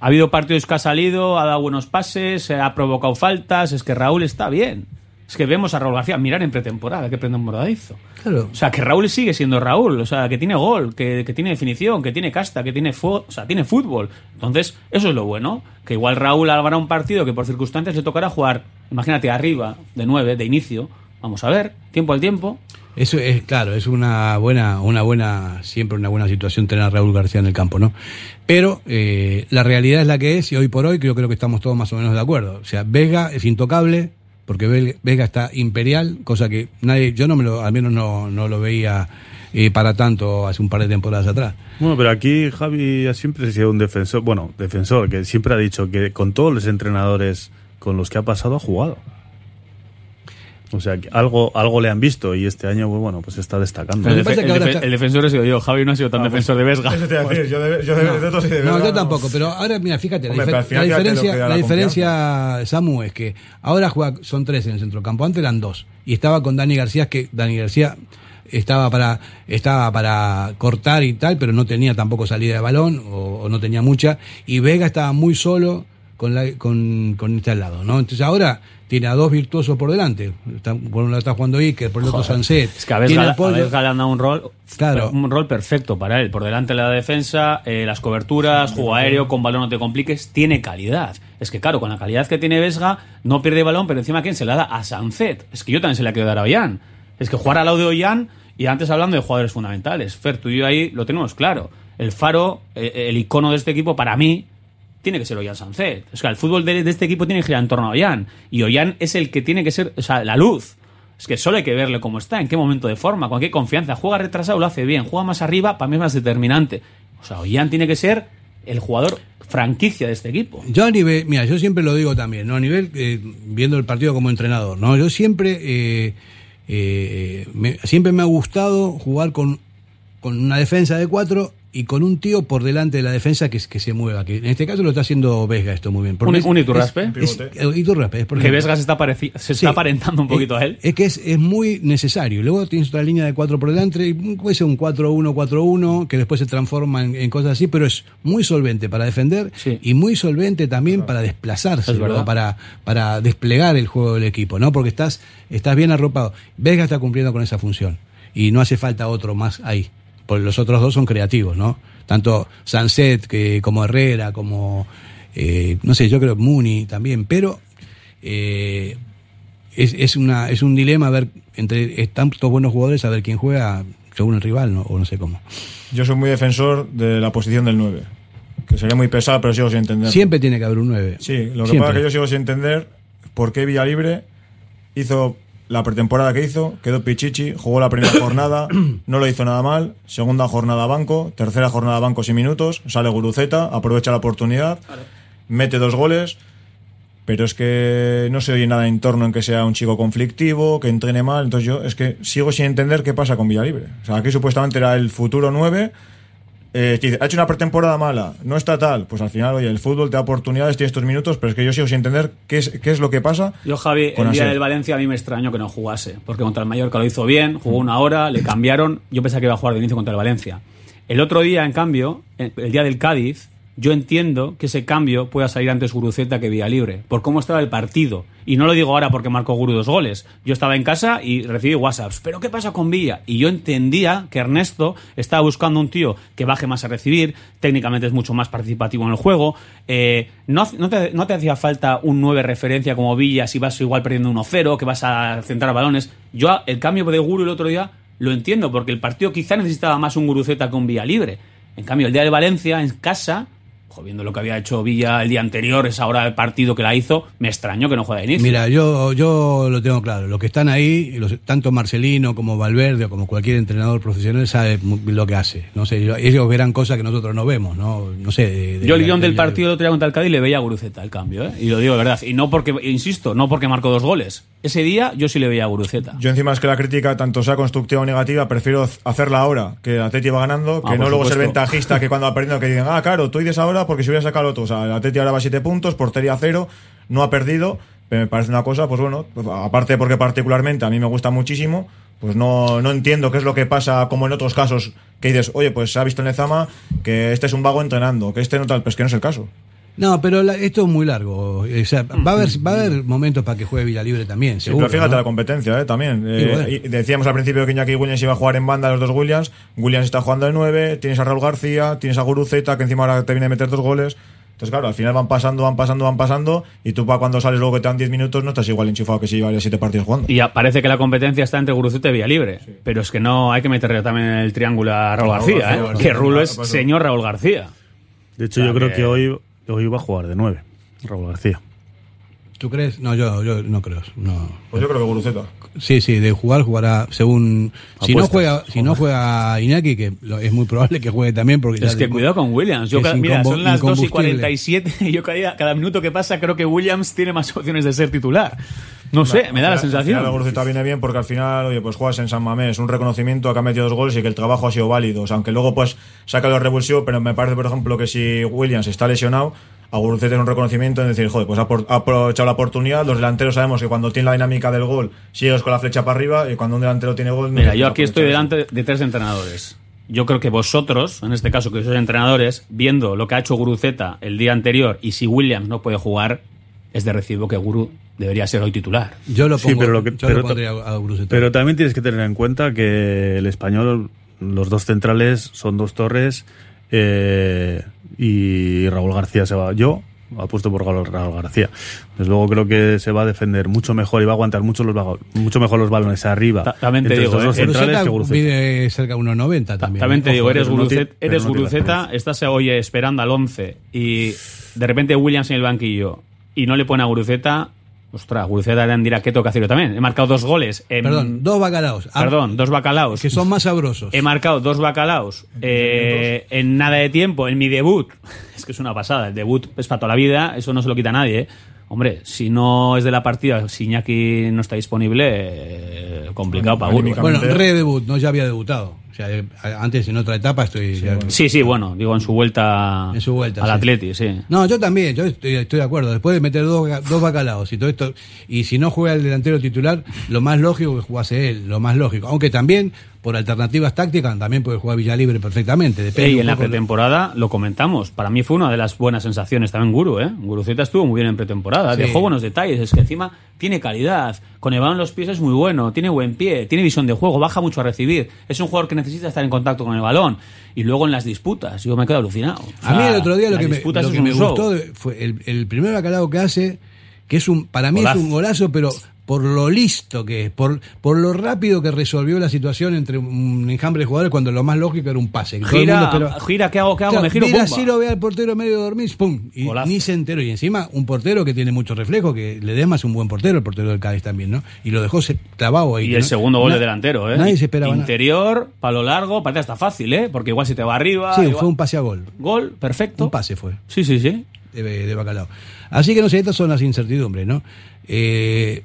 Ha habido partidos que ha salido, ha dado buenos pases, ha provocado faltas. Es que Raúl está bien. Es que vemos a Raúl García mirar en pretemporada. ¿Qué pretemporada hizo? Claro. O sea, que Raúl sigue siendo Raúl. O sea, que tiene gol, que, que tiene definición, que tiene casta, que tiene, o sea, tiene fútbol. Entonces, eso es lo bueno. Que igual Raúl habrá un partido que por circunstancias le tocará jugar, imagínate, arriba, de nueve, de inicio. Vamos a ver, tiempo al tiempo. Eso es, claro, es una buena, una buena, siempre una buena situación tener a Raúl García en el campo, ¿no? Pero eh, la realidad es la que es y hoy por hoy creo, creo que estamos todos más o menos de acuerdo. O sea, Vega es intocable porque Ve- Vega está imperial, cosa que nadie, yo no me lo, al menos no, no lo veía eh, para tanto hace un par de temporadas atrás. Bueno, pero aquí Javi ha siempre sido un defensor, bueno, defensor, que siempre ha dicho que con todos los entrenadores con los que ha pasado ha jugado. O sea, que algo, algo le han visto y este año, pues, bueno, pues está destacando. El, defensor he sido yo. Javi no ha sido tan defensor de Vesga. Eso te iba a decir, yo de, yo de, de todos y de No, verdad yo tampoco, pero ahora, mira, fíjate, la, Hombre, diferencia, la la diferencia, Samu, es que ahora juega, son tres en el centrocampo, antes eran dos, y estaba con Dani García, que Dani García estaba para, estaba para cortar y tal, pero no tenía tampoco salida de balón, o, o no tenía mucha, y Vega estaba muy solo con, la, con, con este al lado, ¿no? Entonces ahora tiene a dos virtuosos por delante, está, por un lado está jugando Iker, por el otro Sanset, Es que a tiene Vesga, a Pollo- a Vesga le han dado un rol, Claro. un rol perfecto para él. Por delante de la defensa, eh, las coberturas, juego aéreo, con balón no te compliques, tiene calidad. Es que claro, con la calidad que tiene Vesga, no pierde balón, pero encima ¿quién se la da? A Sanzet. Es que yo también se la quiero dar a Ollán. Es que jugar al lado de Ollán, y antes hablando de jugadores fundamentales, Fer, tú y yo ahí lo tenemos claro. El faro, eh, el icono de este equipo para mí, tiene que ser Ollán Sanzet. Es que el fútbol de, de este equipo tiene que girar en torno a Ollán. Y Ollán es el que tiene que ser, o sea, la luz. Es que solo hay que verle cómo está, en qué momento de forma, con qué confianza. Juega retrasado, lo hace bien. Juega más arriba, para mí es más determinante. O sea, Ollán tiene que ser el jugador franquicia de este equipo. Yo a nivel, mira, yo siempre lo digo también, ¿no? A nivel, eh, viendo el partido como entrenador, ¿no? Yo siempre, eh, eh, me- siempre me ha gustado jugar con, con una defensa de cuatro y con un tío por delante de la defensa que, que se mueva. Que en este caso lo está haciendo Vesga esto muy bien. Un- es- un Iturraspe. es- es- eh, Iturraspe, es por Porque. Vesga se está, pareci- se Sí. está aparentando un poquito Eh, a él. Es que es, es muy necesario. Luego tienes otra línea de cuatro por delante, y puede ser un 4-1-4-1, que después se transforma en, en cosas así, pero es muy solvente para defender Sí. y muy solvente también para desplazarse, para, para desplegar el juego del equipo, ¿no? Porque estás, estás bien arropado. Vega está cumpliendo con esa función y no hace falta otro más ahí. Porque los otros dos son creativos, ¿no? Tanto Sanset que, como Herrera, como, eh, no sé, yo creo Muni también, pero eh, es, es, una, es un dilema a ver entre tantos buenos jugadores a ver quién juega según el rival ¿no? o no sé cómo. Yo soy muy defensor de la posición del 9. Que sería muy pesado, pero sigo sin entender. Siempre tiene que haber un 9. Sí, lo que Siempre. pasa es que yo sigo sin entender por qué Villalibre hizo la pretemporada que hizo, quedó Pichichi, jugó la primera jornada, no lo hizo nada mal, segunda jornada banco, tercera jornada banco sin minutos, sale Guruceta, aprovecha la oportunidad, mete dos goles, pero es que no se oye nada en torno en que sea un chico conflictivo, que entrene mal, entonces yo es que sigo sin entender qué pasa con Villalibre. O sea, aquí supuestamente era el futuro 9, eh, dice, ha hecho una pretemporada mala, no está tal. Pues al final, oye, el fútbol te da oportunidades, tienes estos minutos, pero es que yo sigo sin entender qué es, qué es lo que pasa. Yo, Javi, el día del Valencia a mí me extrañó que no jugase, porque contra el Mallorca lo hizo bien, jugó una hora, le cambiaron, yo pensaba que iba a jugar de inicio contra el Valencia. El otro día, en cambio, el día del Cádiz, yo entiendo que ese cambio pueda salir antes Guruceta que Vía Libre, por cómo estaba el partido. Y no lo digo ahora porque marcó Guru dos goles. Yo estaba en casa y recibí WhatsApps. ¿Pero qué pasa con Villa? Y yo entendía que Ernesto estaba buscando un tío que baje más a recibir, técnicamente es mucho más participativo en el juego. Eh, no, te, hacía falta un 9 referencia como Villa si vas igual perdiendo 1-0, que vas a centrar balones. Yo el cambio de Guru el otro día lo entiendo, porque el partido quizá necesitaba más un Guruceta que un Vía Libre. En cambio, el día de Valencia, en casa, viendo lo que había hecho Villa el día anterior, esa hora del partido que la hizo, me extrañó que no juegue de inicio. Mira, yo, yo lo tengo claro. Los que están ahí, los- tanto Marcelino como Valverde o como cualquier entrenador profesional sabe lo que hace. No sé, ellos verán cosas que nosotros no vemos, ¿no? No sé. de- de- Yo el guion de- del de- partido del otro día contra el Cádiz le veía a Guruceta el cambio, ¿eh? Y lo digo de verdad. Y no porque, insisto, no porque marcó dos goles. Ese día yo sí le veía a Guruceta. Yo encima es que la crítica, tanto sea constructiva o negativa, prefiero hacerla ahora, que el Atleti va ganando, que Ah, no luego ser ventajista, que cuando va perdiendo, que digan, ah, claro, tú dices ahora porque si hubiera sacado otro. O sea, el Atleti ahora va a 7 puntos, portería cero, no ha perdido, pero me parece una cosa, pues bueno, pues aparte porque particularmente a mí me gusta muchísimo, pues no, no entiendo qué es lo que pasa, como en otros casos, que dices, oye, pues se ha visto en Lezama que este es un vago entrenando, que este no tal, pues que no es el caso. No, pero la- esto es muy largo. O sea, va a haber, va a haber momentos para que juegue Villalibre también, Sí, seguro. pero fíjate ¿no? la competencia, ¿eh? También. Eh, bueno. y decíamos al principio que Iñaki Williams iba a jugar en banda los dos Williams. Williams está jugando de 9, tienes a Raúl García, tienes a Guruceta, que encima ahora te viene a meter dos goles. Entonces, claro, al final van pasando, van pasando, van pasando. Y tú, para cuando sales luego que te dan 10 minutos, no estás igual enchufado que si llevarías 7 partidos jugando. Y ya parece que la competencia está entre Guruceta y Villalibre. Pero es que no hay que meterle también el triángulo a Raúl Raúl García, García, ¿eh? Que Rulo es señor Raúl García. De hecho, O sea yo creo que- que hoy, hoy va a jugar de 9, Raúl García. ¿Tú crees? No, yo, yo no creo. No. Pues yo creo que Guruceta. Sí, sí, de jugar jugará según si no juega si no juega Iñaki que lo- es muy probable que juegue también porque Es que cuidado con Williams. Yo cada- mira, son las 2 y incombustible. 47 y yo cada, cada minuto que pasa creo que Williams tiene más opciones de ser titular. No sé, me da la final, sensación. Guruceta viene bien porque al final, oye, pues juegas en San Mamés, un reconocimiento a que ha metido dos goles y que el trabajo ha sido válido. O sea, aunque luego pues saca los revulsivos, pero me parece, por ejemplo, que si Williams está lesionado, a Guruceta es un reconocimiento en decir, joder, pues ha, por- ha aprovechado la oportunidad. Los delanteros sabemos que cuando tiene la dinámica del gol, sigues con la flecha para arriba y cuando un delantero tiene gol... Mira, yo aquí estoy delante de tres entrenadores. Yo creo que vosotros, en este caso que sois entrenadores, viendo lo que ha hecho Guruceta el día anterior y si Williams no puede jugar, es de recibo que Guru debería ser hoy titular. yo lo Sí, pongo pero lo que- yo pero- lo pondría a Guruceta. Pero también tienes que tener en cuenta que el español, los dos centrales son dos torres eh, y Raúl García se va. Yo apuesto por Raúl García. Desde luego creo que se va a defender mucho mejor y va a aguantar mucho, los, mucho mejor los balones arriba. Ta- también te digo, dos ¿eh? centrales Guruceta que Guruceta. mide cerca de 1.90 también. También te ¿eh? digo, eres Guruceta, eres Guruceta, estás hoy esperando al 11 y de repente Williams en el banquillo y no le pone a Guruceta, ostras, Guruceta dirá que toca hacerlo también. He marcado dos goles. en- Perdón, dos bacalaos. Ah, Perdón, dos bacalaos. que son más sabrosos. He marcado dos bacalaos eh, en nada de tiempo, en mi debut. Es que es una pasada. El debut es para toda la vida, eso no se lo quita nadie. ¿eh? Hombre, si no es de la partida, si Iñaki no está disponible, eh, complicado para Guru. ¿eh? anímicamente- Bueno, redebut, no ya había debutado. O sea, antes en otra etapa estoy ya- Sí, sí, bueno, digo en su vuelta, En su vuelta, al sí. Atleti, sí. No, yo también, yo estoy, estoy de acuerdo. Después de meter dos, dos bacalaos y todo esto, y si no juega el delantero titular, lo más lógico es que jugase él, lo más lógico. Aunque también, por alternativas tácticas, también puede jugar Villalibre perfectamente. Depende Ey, en la de- pretemporada lo comentamos. Para mí fue una de las buenas sensaciones también Guru, ¿eh? Guruceta estuvo muy bien en pretemporada. Sí. Dejó buenos detalles. Es que encima tiene calidad. Con el balón en los pies es muy bueno. Tiene buen pie. Tiene visión de juego. Baja mucho a recibir. Es un jugador que necesita estar en contacto con el balón. Y luego en las disputas. Yo me quedo alucinado. O A mí el otro día lo que me, disputas lo es que me gustó fue el, el primer bacalao que hace, que es un, para mí es un golazo, pero por lo listo que es, por, por lo rápido que resolvió la situación entre un enjambre de jugadores cuando lo más lógico era un pase. Gira, mundo esperaba- gira, ¿qué hago? ¿Qué hago? Claro, me giro, mira, así lo ve al portero medio dormir, pum, y Golazo. ni se enteró. Y encima un portero que tiene mucho reflejo, que Ledesma es un buen portero, el portero del Cádiz también, ¿no? Y lo dejó clavado ahí. Y el ¿no? segundo gol Na- de delantero, ¿eh? Nadie se esperaba nada. Interior, palo largo, parece hasta fácil, ¿eh? Porque igual si te va arriba. Sí, igual- fue un pase a gol. Gol, perfecto. Un pase fue. Sí, sí, sí. de, de bacalao. Así que no sé, estas son las incertidumbres, ¿no? Eh,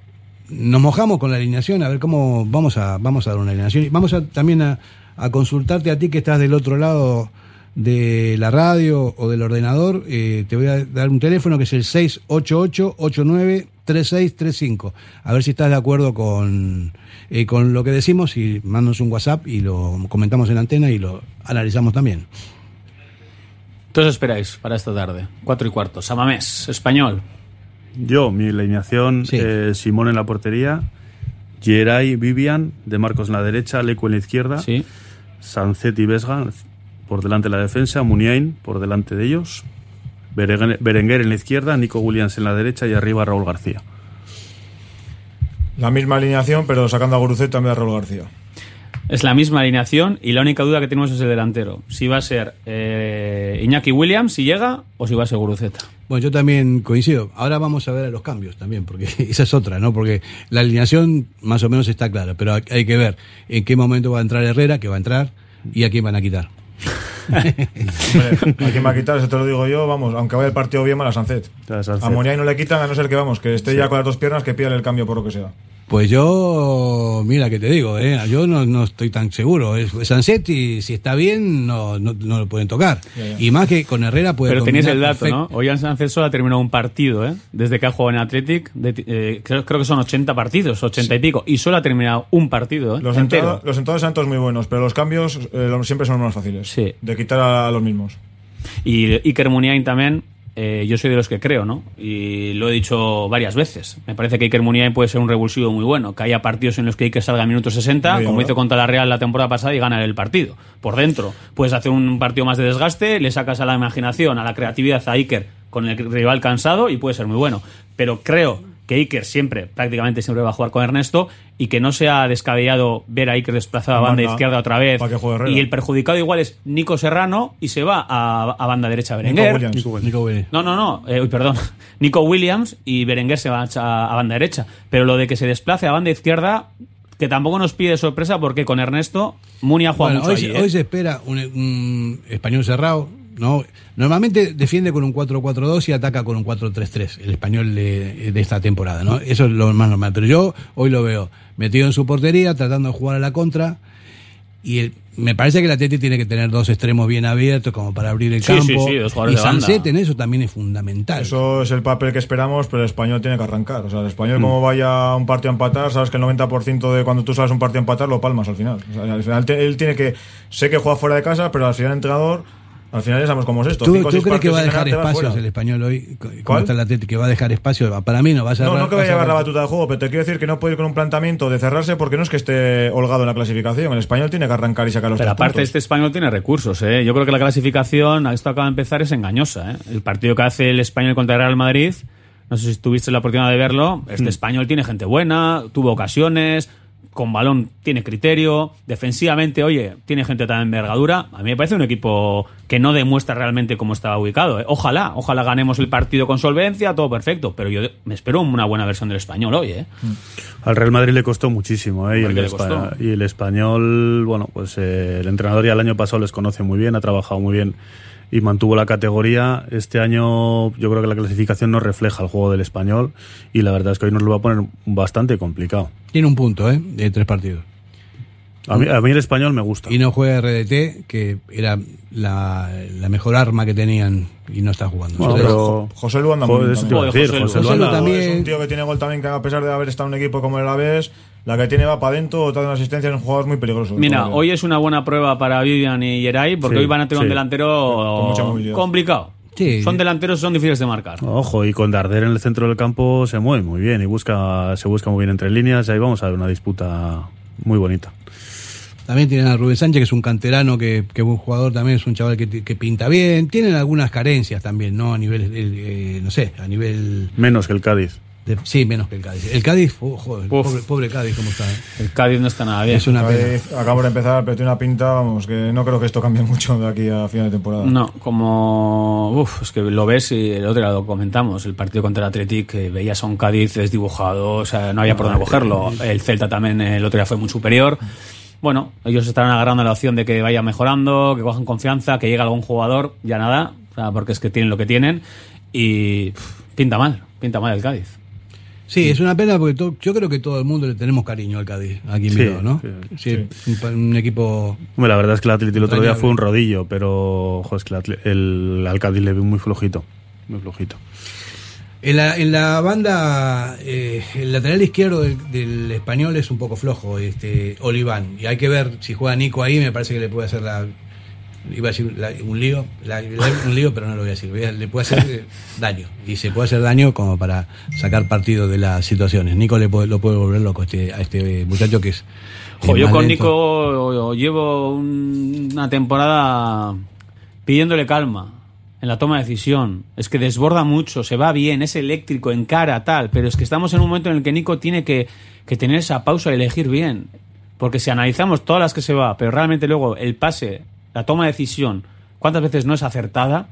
nos mojamos con la alineación, a ver cómo vamos a vamos a dar una alineación vamos a, también a, a consultarte a ti que estás del otro lado de la radio o del ordenador, eh, te voy a dar un teléfono que es el 688-893635. A ver si estás de acuerdo con, eh, con lo que decimos y mandanos un WhatsApp y lo comentamos en antena y lo analizamos también. Entonces esperáis para esta tarde. Cuatro y cuarto. Samamés, español. Yo, mi alineación, Sí. eh, Simón en la portería, Geray, Vivian, De Marcos en la derecha, Leco en la izquierda, Sí. Sancet y Vesga por delante de la defensa, Muniain por delante de ellos, Berenguer Berenguer en la izquierda, Nico Williams en la derecha y arriba Raúl García. La misma alineación, pero sacando a Guruceta en vez de Raúl García. Es la misma alineación y la única duda que tenemos es el delantero. Si va a ser eh, Iñaki Williams, si llega, o si va a ser Guruceta. Bueno, yo también coincido. Ahora vamos a ver los cambios también, porque esa es otra, ¿no? Porque la alineación más o menos está clara, pero hay- que ver en qué momento va a entrar Herrera, que va a entrar, y a quién van a quitar. Hombre, ¿A quién va a quitar? Eso te lo digo yo, vamos, aunque vaya el partido bien mal a Sancet. A Sancet. A Moniay no le quitan, a no ser que vamos, que esté ya con las dos piernas, que pida el cambio por lo que sea. Pues yo, mira que te digo, ¿eh? yo no, no estoy tan seguro. Sansetti, si está bien, no, no, no lo pueden tocar. Y más que con Herrera puede Pero tenéis el dato, perfecto. ¿no? Hoy Sánchez solo ha terminado un partido, ¿eh? Desde que ha jugado en Athletic, de- eh, creo, creo que son 80 partidos, 80 y pico, y solo ha terminado un partido, ¿eh? Los, Entero. entrados, los entrados santos muy buenos, pero los cambios eh, siempre son los más fáciles. Sí. De quitar a, los mismos. Y Iker Muniain también, eh, yo soy de los que creo, ¿no? Y lo he dicho varias veces. Me parece que Iker Muniain puede ser un revulsivo muy bueno. Que haya partidos en los que Iker salga a minuto 60, Muy bien, como ¿no? hizo contra la Real la temporada pasada y gana el partido. Por dentro. Puedes hacer un partido más de desgaste, le sacas a la imaginación, a la creatividad a Iker con el rival cansado y puede ser muy bueno. Pero creo que Iker siempre, prácticamente siempre va a jugar con Ernesto y que no sea descabellado ver a Iker desplazado a banda banda, izquierda otra vez. para que juegue Herrera. Y el perjudicado igual es Nico Serrano y se va a, a banda derecha Berenguer. Nico Williams. Nico Williams. No, no, no, eh, uy, perdón. Nico Williams y Berenguer se va a, a banda derecha. Pero lo de que se desplace a banda izquierda, que tampoco nos pide sorpresa porque con Ernesto Muni ha jugado Bueno, mucho hoy, allí, ¿eh? hoy se espera un, un español cerrado. ¿No? Normalmente defiende con un 4-4-2 y ataca con un 4-3-3, el español de, de esta temporada. ¿no? Eso es lo más normal. Pero yo hoy lo veo metido en su portería, tratando de jugar a la contra. Y el- me parece que el Atleti tiene que tener dos extremos bien abiertos como para abrir el Sí, campo. sí, sí, dos y. Sancet en eso también es fundamental. Eso es el papel que esperamos, pero el español tiene que arrancar. O sea, el español, como vaya a un partido a empatar, sabes que el 90% de cuando tú sabes un partido a empatar lo palmas al final. O sea, al final te- él tiene que. Sé que juega fuera de casa, pero al final, el entrenador. Al final ya sabemos cómo es esto. ¿Tú, Cinco o tú crees que va a dejar espacios el español hoy? ¿Cómo ¿Cuál? está el Atleti? Que va a dejar espacio. Para mí no, va a cerrar. No, no que va vaya a llevar la batuta de juego, pero te quiero decir que no puede ir con un planteamiento de cerrarse porque no es que esté holgado en la clasificación. El español tiene que arrancar y sacar los Pero tres aparte puntos. este español tiene recursos, ¿eh? Yo creo que la clasificación, esto acaba de empezar, es engañosa, ¿eh? El partido que hace el español contra el Real Madrid, no sé si tuviste la oportunidad de verlo, este español tiene gente buena, tuvo ocasiones, con balón tiene criterio, defensivamente, oye, tiene gente tan envergadura. A mí me parece un equipo que no demuestra realmente cómo estaba ubicado. ¿eh? Ojalá, ojalá ganemos el partido con solvencia, todo perfecto, pero yo me espero una buena versión del español hoy, ¿eh? Al Real Madrid le costó muchísimo, ¿eh? y, el que le espa- costó. y el español, bueno, pues eh, el entrenador ya el año pasado les conoce muy bien, ha trabajado muy bien y mantuvo la categoría. Este año yo creo que la clasificación no refleja el juego del español y la verdad es que hoy nos lo va a poner bastante complicado. Tiene un punto, ¿eh? De tres partidos. A mí, a mí el español me gusta. Y no juega RDT, que era la, la mejor arma que tenían y no está jugando. Bueno, pero- José Lu anda muy Joder, bien eso te iba a también. José. Es un tío que tiene gol también que a pesar de haber estado en un equipo como el Alavés, la que tiene va para adentro, te da una asistencia, es un jugador muy peligroso. Mira, hoy es una buena prueba para Vivian y Geray porque Sí, hoy van a tener un delantero Con mucha movilidad. complicado. Sí. Son delanteros son difíciles de marcar. Ojo, y con Darder en el centro del campo se mueve muy bien y busca, se busca muy bien entre líneas. Ahí vamos a ver una disputa muy bonita. También tienen a Rubén Sánchez, que es un canterano, que, que es un jugador también, es un chaval que, que pinta bien. Tienen algunas carencias también, ¿no? A nivel, eh, no sé, a nivel... Menos que el Cádiz. De- sí, menos que el Cádiz. El Cádiz, oh, joder, pobre, pobre Cádiz, ¿cómo está? eh? El Cádiz no está nada bien. Es una pena. Acabamos de empezar, pero tiene una pinta, vamos, que no creo que esto cambie mucho de aquí a final de temporada. No, como. Uf, es que lo ves y el otro día lo comentamos. El partido contra el Athletic, que veías a un Cádiz desdibujado, o sea, no había por dónde cogerlo. El Celta también el otro día fue muy superior. Bueno, ellos estarán agarrando la opción de que vaya mejorando, que cojan confianza, que llegue algún jugador, ya nada, porque es que tienen lo que tienen. Y pff, pinta mal, pinta mal el Cádiz. Sí, es una pena porque to- yo creo que todo el mundo le tenemos cariño al Cádiz, aquí en Sí, Bilbao, ¿no? sí, Sí, Un, equipo... Hombre, la verdad es que el Atleti el otro día fue un rodillo, pero es que Atle- el al Cádiz le vi muy flojito. Muy flojito. En la, en la banda, eh, el lateral izquierdo del, del español es un poco flojo, este Oliván. Y hay que ver si juega Nico ahí, me parece que le puede hacer la. Iba a decir la- un lío, la- la- un lío, pero no lo voy a decir. Le puede hacer eh, daño. Y se puede hacer daño como para sacar partido de las situaciones. Nico le puede, lo puede volver loco a este, a este muchacho que es. Jo, yo con lento. Nico llevo un- una temporada pidiéndole calma en la toma de decisión. Es que desborda mucho, se va bien, es eléctrico, en cara, tal. Pero es que estamos en un momento en el que Nico tiene que, que tener esa pausa y elegir bien. Porque si analizamos todas las que se va, pero realmente luego el pase, la toma de decisión, cuántas veces no es acertada,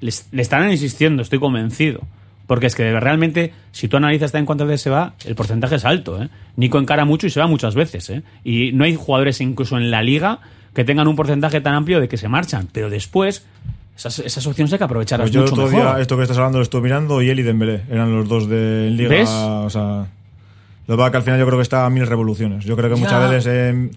les- le estarán insistiendo, estoy convencido. Porque es que realmente, si tú analizas también cuántas veces se va, el porcentaje es alto. ¿eh? Nico encara mucho y se va muchas veces. ¿eh? Y no hay jugadores incluso en la liga que tengan un porcentaje tan amplio de que se marchan. Pero después, esas, esas opciones hay que aprovecharlas Pues yo mucho otro mejor. día, esto que estás hablando, lo estuve mirando y él y Dembélé eran los dos de en Liga. ¿Ves? O sea, lo que pasa que al final yo creo que está a mil revoluciones. Yo creo que Ya. muchas veces eh,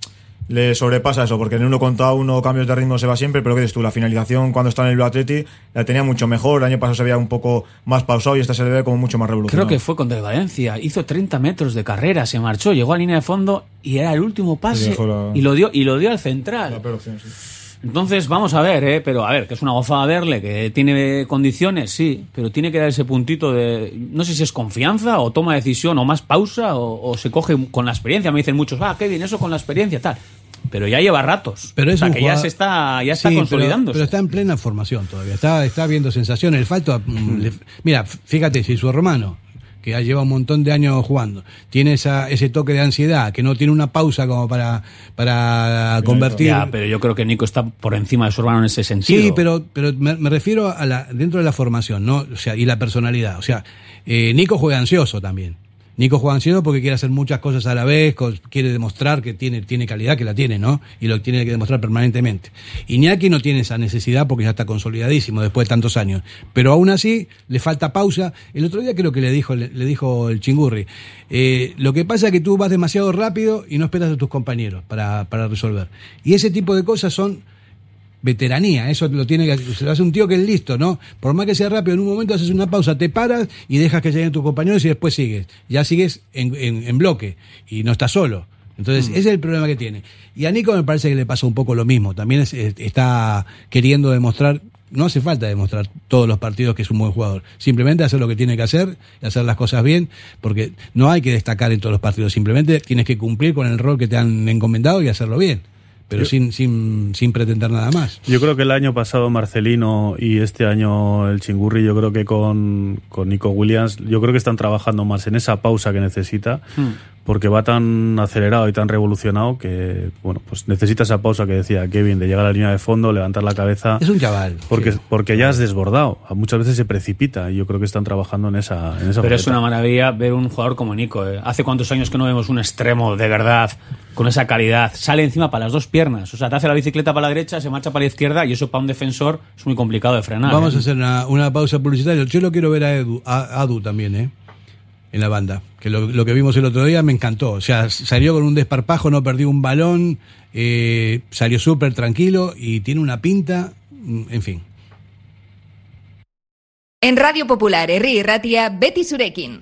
le sobrepasa eso, porque en uno contra uno cambios de ritmo se va siempre, pero que dices tú, la finalización cuando está en el Atleti la tenía mucho mejor. El año pasado se veía un poco más pausado y esta se le ve como mucho más revolucionario. Creo que fue contra el Valencia. Hizo 30 metros de carrera, se marchó, llegó a línea de fondo y era el último pase la- y lo dio y lo dio al central. La peor opción, sí. Entonces, vamos a ver, ¿eh? pero a ver, que es una gozada verle, que tiene condiciones, sí, pero tiene que dar ese puntito de, no sé si es confianza o toma decisión o más pausa o, o se coge con la experiencia. Me dicen muchos, ah, Kevin, eso con la experiencia, tal. Pero ya lleva ratos. Pero es o sea, un que ya se está, ya está Sí, pero- está en plena formación todavía. Está, está viendo sensaciones. Le falta. mm, le- mira, fíjate, si su hermano, que ya lleva un montón de años jugando, tiene esa, ese toque de ansiedad, que no tiene una pausa como para, para convertir. Ya, pero yo creo que Nico está por encima de su hermano en ese sentido. Sí, pero, pero me, me refiero a la, dentro de la formación, ¿no? O sea, y la personalidad. O sea, eh, Nico juega ansioso también. Nico juega ansioso porque quiere hacer muchas cosas a la vez, quiere demostrar que tiene, tiene calidad, que la tiene, ¿no? Y lo tiene que demostrar permanentemente. Iñaki no tiene esa necesidad porque ya está consolidadísimo después de tantos años. Pero aún así, le falta pausa. El otro día creo que le dijo, le, le dijo el chingurri. eh, lo que pasa es que tú vas demasiado rápido y no esperas a tus compañeros para, para resolver. Y ese tipo de cosas son veteranía, eso lo tiene que se lo hace un tío que es listo, ¿no? Por más que sea rápido, en un momento haces una pausa, te paras y dejas que lleguen tus compañeros y después sigues. Ya sigues en, en- en bloque y no estás solo. Entonces, ese es el problema que tiene. Y a Nico me parece que le pasa un poco lo mismo. También es- es- está queriendo demostrar, no hace falta demostrar todos los partidos que es un buen jugador. Simplemente hacer lo que tiene que hacer y hacer las cosas bien, porque no hay que destacar en todos los partidos. Simplemente tienes que cumplir con el rol que te han encomendado y hacerlo bien. Pero sin, sin, sin pretender nada más. Yo creo que el año pasado Marcelino y este año el Chingurri, yo creo que con, con Nico Williams, yo creo que están trabajando más en esa pausa que necesita, porque va tan acelerado y tan revolucionado que, bueno, pues necesita esa pausa que decía Kevin, de llegar a la línea de fondo, levantar la cabeza. Es un chaval. Porque, sí. porque ya has desbordado. Muchas veces se precipita y yo creo que están trabajando en esa, en esa Pero es una maravilla ver un jugador como Nico. ¿eh? Hace cuántos años que no vemos un extremo de verdad, con esa calidad. Sale encima para las dos piernas. O sea, te hace la bicicleta para la derecha, se marcha para la izquierda y eso para un defensor es muy complicado de frenar. Vamos ¿eh? a hacer una, una pausa publicitaria. Yo lo quiero ver a Edu, a Adu también, ¿eh? En la banda. Que lo, que vimos el otro día me encantó. O sea, salió con un desparpajo, no perdió un balón, eh, salió súper tranquilo y tiene una pinta, mm, en fin. En Radio Popular, Ratia, Betty Surekin.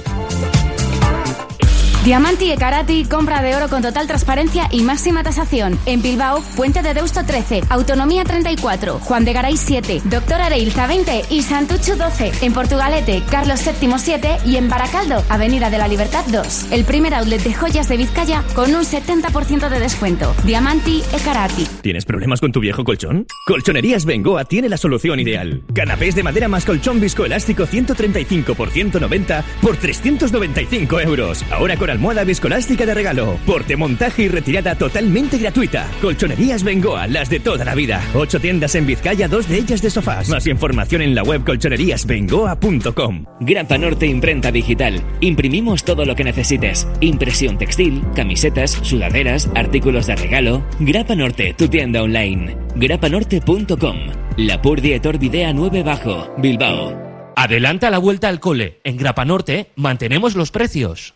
Diamanti e Karati, compra de oro con total transparencia y máxima tasación. En Bilbao, Puente de Deusto 13, Autonomía 34, Juan de Garay 7, Doctor Areilza 20 y Santucho 12. En Portugalete, Carlos VII 7 y en Baracaldo, Avenida de la Libertad 2. El primer outlet de joyas de Vizcaya con un 70% de descuento. Diamanti e Karati. ¿Tienes problemas con tu viejo colchón? Colchonerías Bengoa tiene la solución ideal. Canapés de madera más colchón viscoelástico 135 por 190 por 395 euros. Ahora con almohada viscoelástica de regalo. Porte, montaje y retirada totalmente gratuita. Colchonerías Bengoa, las de toda la vida. Ocho tiendas en Vizcaya, dos de ellas de sofás. Más información en la web colchoneríasbengoa.com. Grapa Norte Imprenta Digital. Imprimimos todo lo que necesites. Impresión textil, camisetas, sudaderas, artículos de regalo. Grapa Norte, tu tienda online. grapanorte.com. La Purdie Videa 9 Bajo, Bilbao. Adelanta la vuelta al cole. En Grapa Norte mantenemos los precios.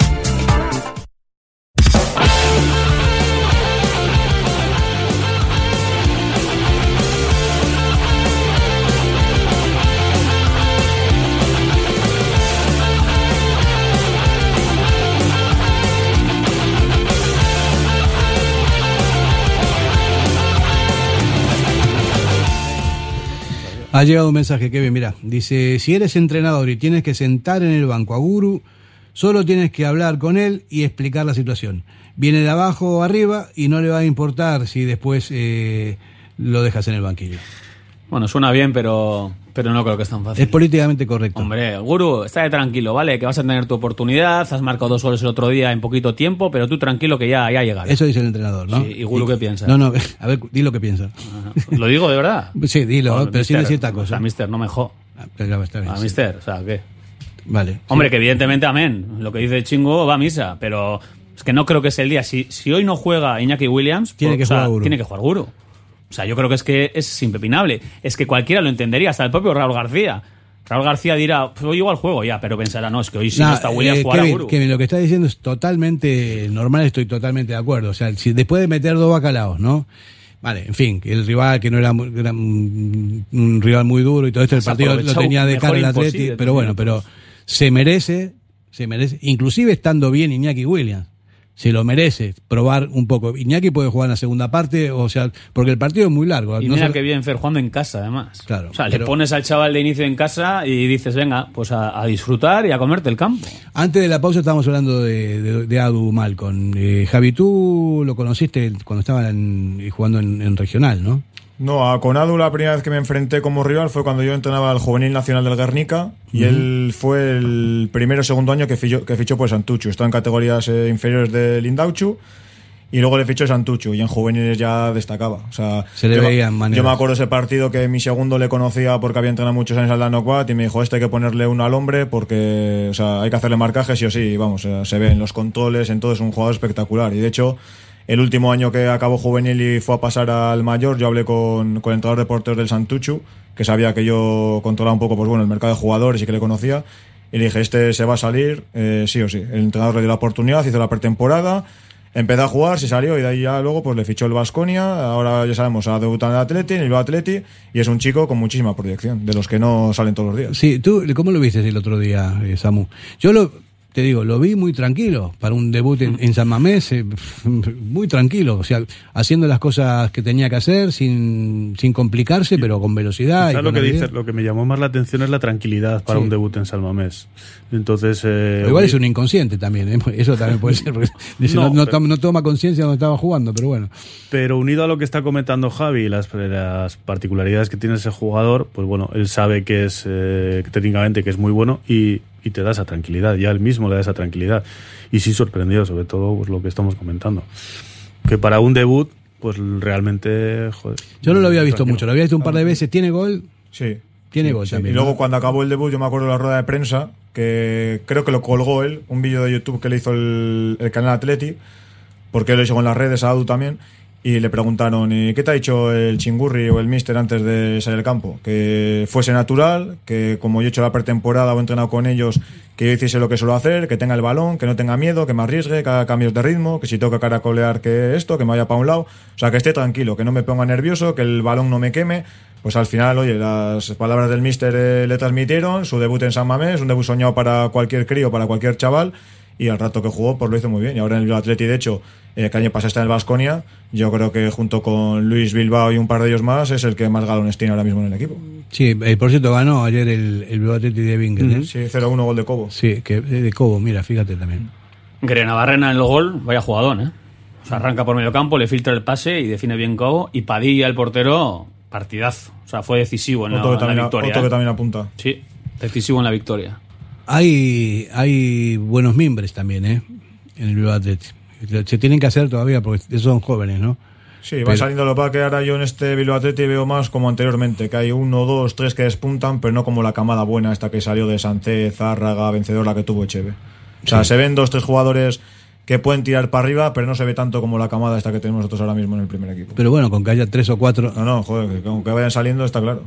Ha llegado un mensaje, Kevin, mira, dice, si eres entrenador y tienes que sentar en el banco a Guru, solo tienes que hablar con él y explicar la situación. Viene de abajo o arriba y no le va a importar si después eh, lo dejas en el banquillo. Bueno, suena bien, pero, pero no creo que es tan fácil. Es políticamente correcto. Hombre, Guru, estate tranquilo, ¿vale? Que vas a tener tu oportunidad, has marcado dos goles el otro día en poquito tiempo, pero tú tranquilo que ya, ya llegará. Eso dice el entrenador, ¿no? Sí, ¿y Guru qué piensa? No, no, a ver, di lo que piensa. ¿Lo digo de verdad? Sí, dilo, Bueno, pero sin mister, decir esta O cosa. sea, mister, no me jo. Ah, pero está bien, A sí. mister, o sea, ¿qué? Vale. Hombre, sí. que evidentemente, amén. Lo que dice Chingo va a misa, pero es que no creo que es el día. Si, si hoy no juega Iñaki Williams, Tiene pues, que o sea, jugar Guru. Tiene que jugar Guru. O sea, yo creo que es que es impepinable. Es que cualquiera lo entendería, hasta el propio Raúl García. Raúl García dirá, pues hoy igual juego ya, pero pensará, no, es que hoy si no, Nah, está Williams eh, jugará Kevin, Guru. Kevin, lo que está diciendo es totalmente normal, estoy totalmente de acuerdo. O sea, si después de meter dos bacalaos, ¿no? Vale, en fin, el rival que no era, muy- era un, un rival muy duro y todo esto, el partido lo tenía de cara el Atleti, pero bueno, pero se merece, se merece, inclusive estando bien Iñaki Williams, se lo merece probar un poco. Iñaki puede jugar en la segunda parte, o sea, porque el partido es muy largo. Y no mira solo- que bien Fer jugando en casa, además. Claro, o sea, pero- le pones al chaval de inicio en casa y dices, venga, pues a, a disfrutar y a comerte el campo. Antes de la pausa estábamos hablando de, de, de Adu Malcon. Eh, Javi, tú lo conociste cuando estaba en- jugando en, en regional, ¿no? No, a Conadu la primera vez que me enfrenté como rival fue cuando yo entrenaba al Juvenil Nacional del Guernica y él fue el primero o segundo año que fichó, que fichó por Santuchu. Estaba en categorías eh, inferiores de Lindauchu y luego le fichó Santuchu y en juveniles ya destacaba. O sea, Se le yo, me- veían maneras. Yo me acuerdo ese partido que mi segundo le conocía porque había entrenado muchos años al Dano Quad y me dijo, este hay que ponerle uno al hombre porque o sea, hay que hacerle marcaje sí o sí. Vamos, o sea, se ve en los controles, en todo, es un jugador espectacular. Y de hecho, el último año que acabó juvenil y fue a pasar al mayor, yo hablé con, con el entrenador de porteros del Santuchu, que sabía que yo controlaba un poco pues bueno, el mercado de jugadores y que le conocía. Y le dije, este se va a salir, eh, sí o sí. El entrenador le dio la oportunidad, hizo la pretemporada, empezó a jugar, se salió y de ahí ya luego pues le fichó el Vasconia. Ahora ya sabemos, ha debutado en el Atleti, en el Atleti, y es un chico con muchísima proyección, de los que no salen todos los días. Sí, tú, ¿cómo lo viste el otro día, eh, Samu? Yo lo, te digo, lo vi muy tranquilo para un debut en, en San Mamés, eh, muy tranquilo, o sea, haciendo las cosas que tenía que hacer sin, sin complicarse, pero con velocidad. y Quizás lo con que dices, lo que me llamó más la atención es la tranquilidad para Sí. un debut en Salmamés. Entonces, eh, igual es un inconsciente también, ¿eh? eso también puede ser, porque dice, no, No, pero- toma- no toma conciencia cuando estaba jugando, pero bueno. Pero unido a lo que está comentando Javi, las, las particularidades que tiene ese jugador, pues bueno, él sabe que es eh, técnicamente que es muy bueno y, y te da esa tranquilidad, ya él mismo le da esa tranquilidad. Y sí sorprendido, sobre todo pues, lo que estamos comentando. Que para un debut, pues realmente, joder. Yo no lo había visto tranquilo. mucho, lo había visto un par de veces, tiene gol, Sí. tiene Sí, gol sí. también. Y luego ¿no? cuando acabó el debut, yo me acuerdo de la rueda de prensa, que creo que lo colgó él, un vídeo de YouTube que le hizo el, el canal Atleti, porque él lo hizo en las redes, a Adu también, y le preguntaron, ¿y qué te ha dicho el chingurri o el mister antes de salir al campo? Que fuese natural, que como yo he hecho la pretemporada o he entrenado con ellos, que yo hiciese lo que suelo hacer, que tenga el balón, que no tenga miedo, que me arriesgue, que haga cambios de ritmo, que si tengo que caracolear que esto, que me vaya para un lado, o sea, que esté tranquilo, que no me ponga nervioso, que el balón no me queme, pues al final, oye, las palabras del míster eh, le transmitieron, su debut en San Mamés, un debut soñado para cualquier crío, para cualquier chaval, y al rato que jugó, pues lo hizo muy bien. Y ahora en el Atleti, de hecho, eh, que año pasado está en el Vasconia, yo creo que junto con Luis Bilbao y un par de ellos más, es el que más galones tiene ahora mismo en el equipo. Sí, eh, por cierto, ganó ayer el, el Bilbao Athletic de Bingen, ¿eh? Sí, 0-1 gol de Cobo. Sí, que de de Cobo, mira, fíjate también. Grenavarrena en el gol, vaya jugadón, ¿eh? O sea, arranca por medio campo, le filtra el pase y define bien Cobo. Y Padilla, el portero, partidazo. O sea, fue decisivo en la, en victoria. otro que ¿eh? también apunta. Sí, decisivo en la victoria. Hay, hay buenos miembros también, ¿eh? En el Bilbao Athletic. Se tienen que hacer todavía porque son jóvenes, ¿no? Sí, va Pero- saliendo lo que ahora yo en este Bilbao Atleti veo más como anteriormente, que hay uno, dos, tres que despuntan, pero no como la camada buena esta que salió de Sánchez, Zárraga, vencedora que tuvo Echeve. O sea, se ven dos, tres jugadores que pueden tirar para arriba, pero no se ve tanto como la camada esta que tenemos nosotros ahora mismo en el primer equipo. Pero bueno, con que haya tres o cuatro. No, no, joder, que con que vayan saliendo está claro.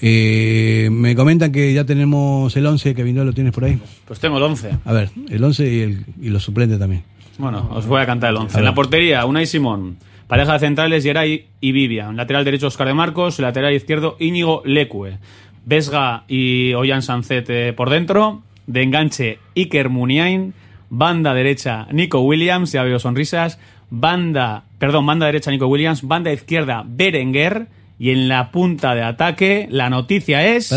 Eh, me comentan que ya tenemos el 11, que vino lo tienes por ahí. Pues tengo el 11. A ver, el 11 y, el, y los suplentes también. Bueno, os voy a cantar el 11. A En la portería, Unai Simón. Pareja de centrales, Geray y Vivian. Lateral derecho, Oscar de Marcos. Lateral izquierdo, Íñigo Lecue. Vesga y Ollán Sancet eh, por dentro. De enganche, Iker Muniain. Banda derecha, Nico Williams. Ya veo sonrisas. Banda, perdón, banda derecha, Nico Williams. Banda izquierda, Berenguer. Y en la punta de ataque, la noticia es.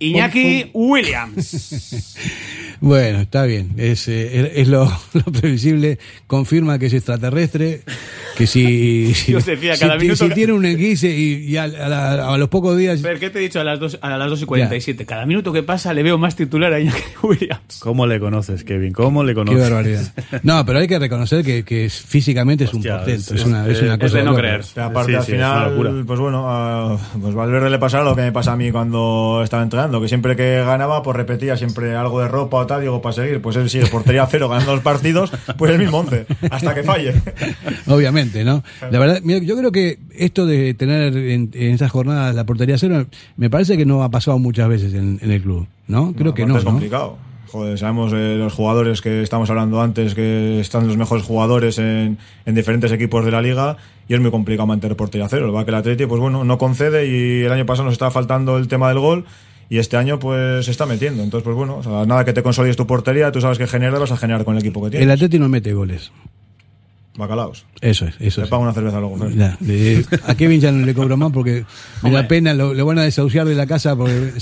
Iñaki. Williams. Bueno, está bien. Es, eh, es lo, lo previsible. Confirma que es extraterrestre. Que si, si, Yo os decía, si cada ti- minuto si tiene un esguince y, y a, a a los pocos días. Pero, ¿qué te he dicho a las 2, a las 2 y 47? Cada minuto que pasa le veo más titular a Iñaki Williams. ¿Cómo le conoces, Kevin? ¿Cómo le Qué conoces? barbaridad. No, pero hay que reconocer que, que es- físicamente es un portento. es- Es, una, es una es cosa de no creer. Pero aparte, Sí, al sí, es una final, locura. pues bueno, a pues Valverde le pasa lo que me pasa a mí cuando estaba entrenando, que siempre que ganaba, pues repetía siempre algo de ropa o tal, digo, para seguir. Pues él sigue portería cero ganando los partidos, pues el mismo once, hasta que falle. Obviamente, ¿no? La verdad, mira, yo creo que esto de tener en, en esas jornadas la portería cero, me parece que no ha pasado muchas veces en, en el club, ¿no? Creo que no, Es ¿no? complicado. Joder, sabemos eh, los jugadores que estamos hablando antes, que están los mejores jugadores en, en diferentes equipos de la liga y es muy complicado mantener portería cero. Pasa que el Atleti, pues bueno, no concede y el año pasado nos estaba faltando el tema del gol y este año pues se está metiendo. Entonces, pues bueno, o sea, nada que te consolides tu portería, tú sabes que generar vas a generar con el equipo que El tienes. Atleti no mete goles. Bacalaos. Eso es, eso Te es. pago una cerveza luego. Ya, de- a Kevin ya no le cobro más porque me da pena, lo, lo van a desahuciar de la casa porque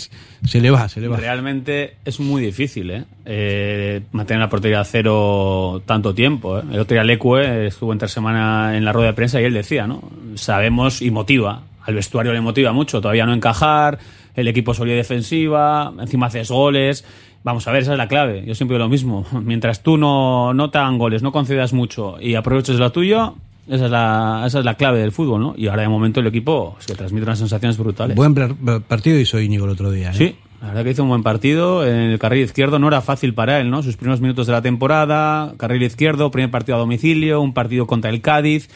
se le va, se le va. Realmente es muy difícil, ¿eh? Eh, mantener la portería a cero tanto tiempo. ¿eh? El otro día Lecue estuvo entre semana en la rueda de prensa y él decía, ¿no? Sabemos y motiva. Al vestuario le motiva mucho, todavía no encajar, el equipo solía defensiva, encima haces goles. Vamos a ver, esa es la clave. Yo siempre digo lo mismo. Mientras tú no, no te hagan goles, no concedas mucho y aproveches lo tuyo, esa es, la, esa es la clave del fútbol, ¿no? Y ahora de momento el equipo se transmite unas sensaciones brutales. Buen partido hizo Íñigo el otro día. ¿eh? Sí, la verdad que hizo un buen partido. En el carril izquierdo no era fácil para él, ¿no? Sus primeros minutos de la temporada, carril izquierdo, primer partido a domicilio, un partido contra el Cádiz.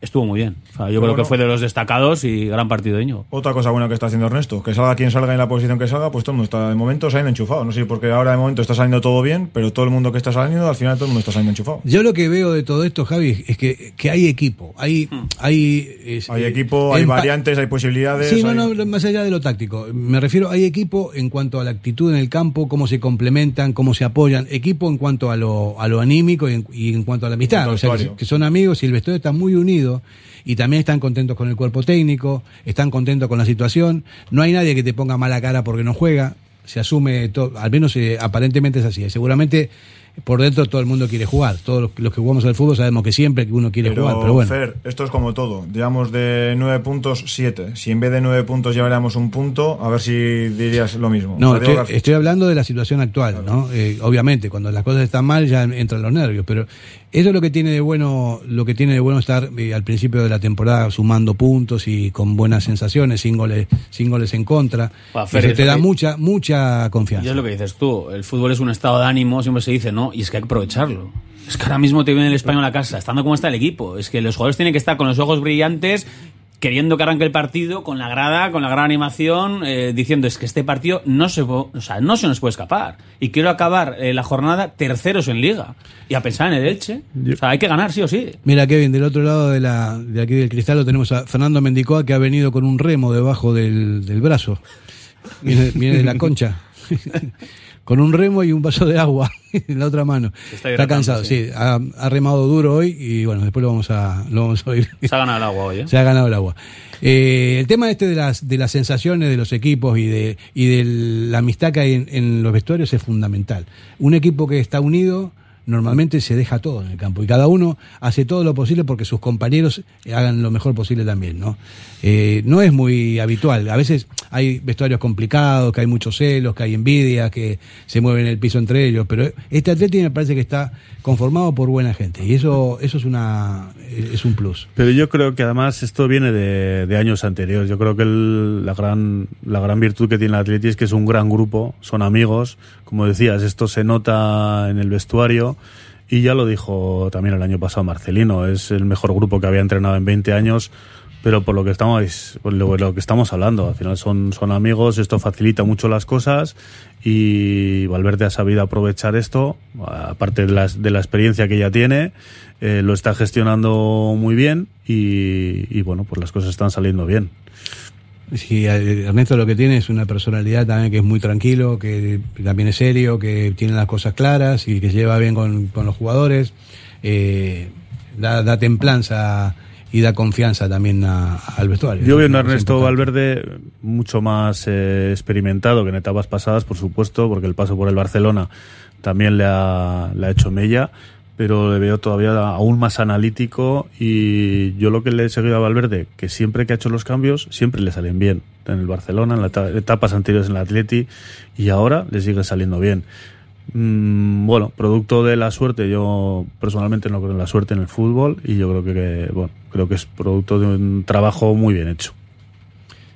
Estuvo muy bien. O sea, yo creo bueno. que fue de los destacados y gran partido de Íñigo. Otra cosa buena que está haciendo Ernesto, que salga quien salga en la posición que salga, pues todo el mundo está de momento saliendo enchufado. No sé porque ahora de momento está saliendo todo bien, pero todo el mundo que está saliendo, al final todo el mundo está saliendo enchufado. Yo lo que veo de todo esto, Javi, es que, que hay equipo. Hay, hay, es- Hay eh, equipo, hay variantes, hay posibilidades. Sí, no, hay- no, más allá de lo táctico. Me refiero, hay equipo en cuanto a la actitud en el campo, cómo se complementan, cómo se apoyan. Equipo en cuanto a lo, a lo anímico y en, y en cuanto a la amistad. O sea, que, que son amigos y el vestuario está muy unido y también están contentos con el cuerpo técnico, están contentos con la situación. No hay nadie que te ponga mala cara porque no juega. Se asume todo, al menos eh, aparentemente es así. Seguramente por dentro todo el mundo quiere jugar. Todos los, que jugamos al fútbol sabemos que siempre que uno quiere Pero, jugar, pero bueno. Fer, esto es como todo. Llevamos de nueve puntos, siete. Si en vez de nueve puntos lleváramos un punto, a ver si dirías lo mismo. No, estoy, hablando de la situación actual, ¿no? Eh, obviamente, cuando las cosas están mal ya entran los nervios, pero eso es lo que tiene de bueno, lo que tiene de bueno estar eh, al principio de la temporada sumando puntos y con buenas sensaciones, sin goles, sin goles en contra. Fer, Eso es te lo da que- mucha, mucha Y confianza. es lo que dices tú. El fútbol es un estado de ánimo, siempre se dice, ¿no? Y es que hay que aprovecharlo. Es que ahora mismo te viene el español a casa, estando como está el equipo. Es que los jugadores tienen que estar con los ojos brillantes, queriendo que arranque el partido, con la grada, con la gran animación, eh, diciendo es que este partido no se, o sea, no se nos puede escapar. Y quiero acabar eh, la jornada terceros en liga. Y a pensar en el Elche. O sea, hay que ganar, sí o sí. Mira, Kevin, del otro lado de, la, de aquí del cristal lo tenemos a Fernando Mendicoa que ha venido con un remo debajo del, del brazo. Viene, viene de la concha. con un remo y un vaso de agua en la otra mano. está Está, cansado, sí. sí. Ha, ha remado duro hoy y bueno, después lo vamos a, lo vamos a oír. Se ha ganado el agua hoy, ¿eh? Se ha ganado el agua. Eh, el tema este de las, de las sensaciones de los equipos y de, y de la amistad que hay en, en los vestuarios es fundamental. Un equipo que está unido normalmente se deja todo en el campo y cada uno hace todo lo posible porque sus compañeros hagan lo mejor posible también, ¿no? Eh, no es muy habitual. A veces hay vestuarios complicados, que hay muchos celos, que hay envidia, que se mueven el piso entre ellos, pero este Atleti me parece que está conformado por buena gente y eso eso es una es un plus. Pero yo creo que además esto viene de, de años anteriores. Yo creo que el- la, gran, la gran virtud que tiene el Atleti es que es un gran grupo, son amigos. Como decías, esto se nota en el vestuario. Y ya lo dijo también el año pasado Marcelino, es el mejor grupo que había entrenado en 20 años. Pero por lo que estamos, por lo, que estamos hablando, al final son, amigos, esto facilita mucho las cosas y Valverde ha sabido aprovechar esto, aparte de, de la experiencia que ya tiene, eh, lo está gestionando muy bien y, y, bueno, pues las cosas están saliendo bien. Sí, eh, Ernesto lo que tiene es una personalidad también que es muy tranquilo, que también es serio, que tiene las cosas claras y que se lleva bien con, con los jugadores. Eh, da, da templanza y da confianza también a- al vestuario. Yo veo un Es Ernesto. Valverde mucho más eh, experimentado que en etapas pasadas, por supuesto, porque el paso por el Barcelona también le ha, le ha hecho mella, pero le veo todavía aún más analítico y yo lo que le he seguido a Valverde, que siempre que ha hecho los cambios, siempre le salen bien. En el Barcelona, en las etapas anteriores en el Atleti y ahora le sigue saliendo bien. Mm, bueno, producto de la suerte, yo personalmente no creo en la suerte en el fútbol y yo creo que, que, bueno, creo que es producto de un trabajo muy bien hecho.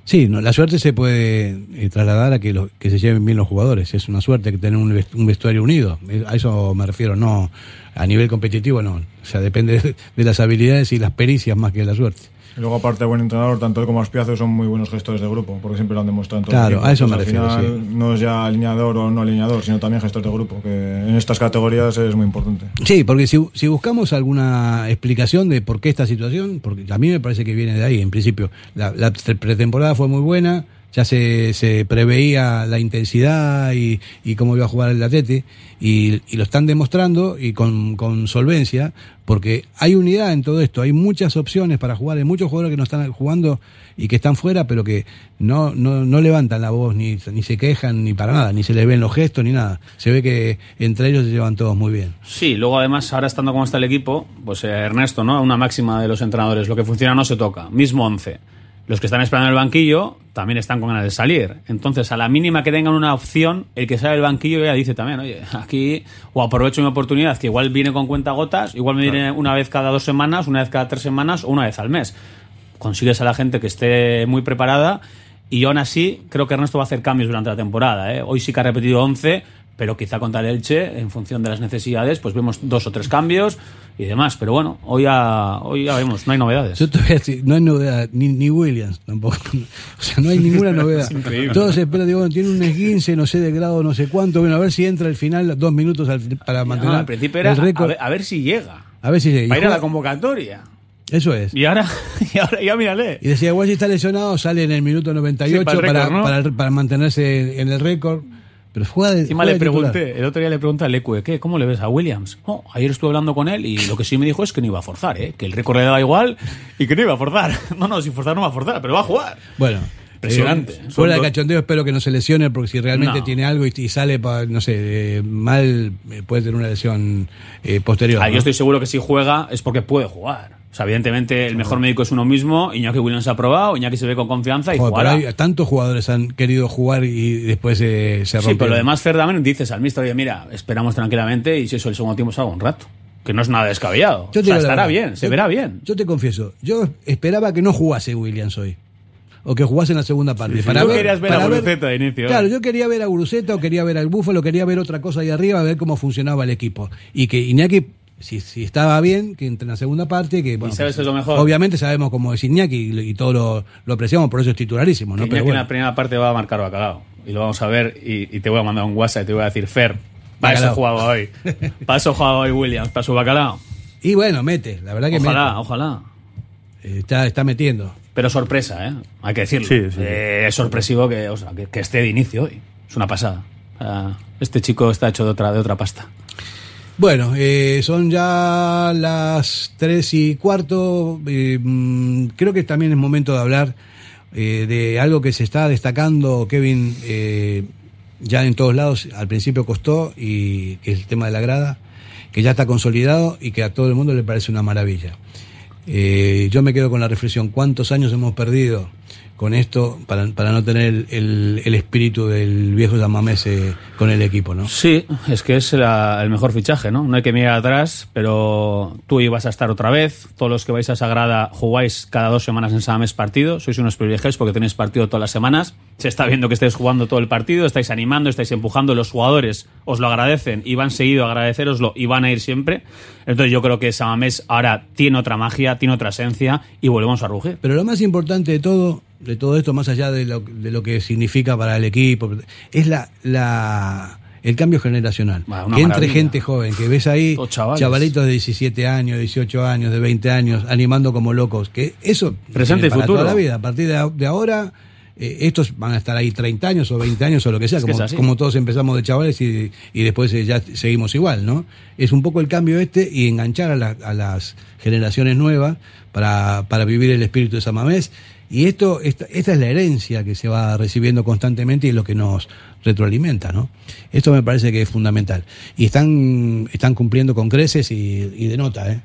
Sí, no, la suerte se puede eh, trasladar a que, que se lleven bien los jugadores. Es una suerte que tener un, un vestuario unido. Eh, A eso me refiero, no a nivel competitivo, no. O sea, depende de, de las habilidades y las pericias más que de la suerte. Y luego, aparte de buen entrenador, tanto él como Aspiazu son muy buenos gestores de grupo, porque siempre lo han demostrado en todo Claro, el a eso me Entonces, al refiero, No es ya alineador o no alineador, sino también gestor de grupo, que en estas categorías es muy importante. Sí, porque si, si buscamos alguna explicación de por qué esta situación, porque a mí me parece que viene de ahí, en principio. La, la pre- pretemporada fue muy buena, ya se, se preveía la intensidad y, y cómo iba a jugar el Atleti, y, y lo están demostrando y con, con solvencia, porque hay unidad en todo esto, hay muchas opciones para jugar, hay muchos jugadores que no están jugando y que están fuera, pero que no, no, no levantan la voz, ni, ni se quejan, ni para nada, ni se les ven los gestos, ni nada. Se ve que entre ellos se llevan todos muy bien. Sí, luego además, ahora estando como está el equipo, pues eh, Ernesto, ¿no? Una máxima de los entrenadores, lo que funciona no se toca, mismo 11. Los que están esperando en el banquillo también están con ganas de salir. Entonces, a la mínima que tengan una opción, el que sale del banquillo ya dice también, oye, aquí o aprovecho mi oportunidad, que igual viene con cuentagotas, igual me viene una vez cada dos semanas, una vez cada tres semanas o una vez al mes. Consigues a la gente que esté muy preparada y yo aún así creo que Ernesto va a hacer cambios durante la temporada. ¿eh? Hoy sí que ha repetido 11, pero quizá contra el Elche, en función de las necesidades, pues vemos dos o tres cambios y demás. Pero bueno, hoy ya, hoy ya vemos, no hay novedades. Yo te voy a decir, no hay novedad, ni, ni Williams tampoco. O sea, no hay ninguna novedad. increíble. Todos esperan, digo, bueno, tiene un esguince, no sé de grado, no sé cuánto. Bueno, a ver si entra al final, dos minutos al- para mantener No, al principio era el a récord. ver, a ver si llega. A ver si llega. Y Para ir a la convocatoria. Eso es. Y ahora, y ahora ya mírale. Y decía, igual si está lesionado, sale en el minuto 98 Sí, para el para, ¿no? para, para mantenerse en el récord. Pero juega de, Encima juega le titular. pregunté, el otro día le pregunté al Ecue, ¿qué? ¿Cómo le ves a Williams? Oh, ayer estuve hablando con él y lo que sí me dijo es que no iba a forzar, ¿eh? que el récord le daba igual y que no iba a forzar. No, no, sin forzar no va a forzar, pero va a jugar. Bueno. Impresionante. eh, fuera de cachondeo, espero que no se lesione, porque si realmente No. tiene algo y, y sale, pa- no sé, eh, mal, eh, puede tener una lesión eh, posterior. Ah, ¿no? Yo estoy seguro que si juega es porque puede jugar. O sea, evidentemente el mejor médico es uno mismo, Iñaki Williams ha aprobado, Iñaki se ve con confianza y Joder, pero jugará. hay- tantos jugadores han querido jugar y después eh, se Sí, rompieron. pero lo demás, Fer, también dices al mister, oye, mira, esperamos tranquilamente y si eso el segundo tiempo salga un rato. Que no es nada descabellado. Yo te o sea, estará bien, se verá bien. Yo te confieso, yo esperaba que no jugase Williams hoy. O que jugase en la segunda parte. sí. Tú querías ver a Guruceta de inicio, Claro, yo quería ver a Guruceta o quería ver al Búfalo, quería ver otra cosa ahí arriba, a ver cómo funcionaba el equipo. Y que Iñaki, si, si estaba bien, que entre en la segunda parte, que bueno, sabes pues, lo mejor? Obviamente sabemos cómo es Iñaki y, y todo lo, lo apreciamos, por eso es titularísimo, ¿no? Que Pero Iñaki en la primera parte va a marcar bacalao. Y lo vamos a ver y, y te voy a mandar un WhatsApp y te voy a decir, Fer, para eso Bacalao. jugaba hoy. Para eso jugaba hoy Williams, para su bacalao. Y bueno, mete, la verdad que Ojalá, mete. ojalá. Está, está metiendo. Pero sorpresa, ¿eh? Hay que decirlo. Sí, sí. Eh, es sorpresivo que, o sea, que, que esté de inicio hoy. Es una pasada. O sea, este chico está hecho de otra, de otra pasta. Bueno, eh, son ya las tres y cuarto. eh, mm, creo que también es momento de hablar eh, de algo que se está destacando, Kevin, eh, ya en todos lados. Al principio costó, y que es el tema de la grada, que ya está consolidado y que a todo el mundo le parece una maravilla. Yo me quedo con la reflexión, ¿cuántos años hemos perdido con esto para, para no tener el, el- el espíritu del viejo Yamamés con el equipo, ¿no? Sí, es que es la- el mejor fichaje, ¿no? No hay que mirar atrás, pero tú ibas a estar otra vez. Todos los que vais a Sagrada jugáis cada dos semanas en Samamés partido. Sois unos privilegiados porque tenéis partido todas las semanas. Se está viendo que estáis jugando todo el partido, estáis animando, estáis empujando. Los jugadores os lo agradecen y van seguido a agradeceroslo y van a ir siempre. Entonces yo creo que Samamés ahora tiene otra magia, tiene otra esencia y volvemos a rugir. Pero lo más importante de todo, de todo esto, más allá de lo, de lo que significa para el equipo, es la, la el cambio generacional. Que entre maravilla. gente joven, que ves ahí chavalitos de 17 años, 18 años, de 20 años, animando como locos. Que eso Presente y para futuro. toda la vida. A partir de, de ahora eh, estos van a estar ahí 30 años o 20 años o lo que sea, Es como, todos empezamos de chavales y, y después eh, ya seguimos igual, ¿no? Es un poco el cambio este y enganchar a, la- a las generaciones nuevas para, para vivir el espíritu de San Mamés. Y esto, esta, esta es la herencia que se va recibiendo constantemente y es lo que nos retroalimenta, ¿no? Esto me parece que es fundamental. Y están, están cumpliendo con creces y, de nota, ¿eh?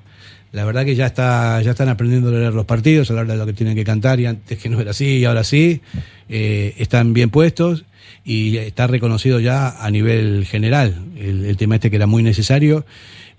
La verdad que ya está, ya están aprendiendo a leer los partidos, a la hora de lo que tienen que cantar, y antes que no era así, y ahora sí, eh, están bien puestos y está reconocido ya a nivel general el, el tema este que era muy necesario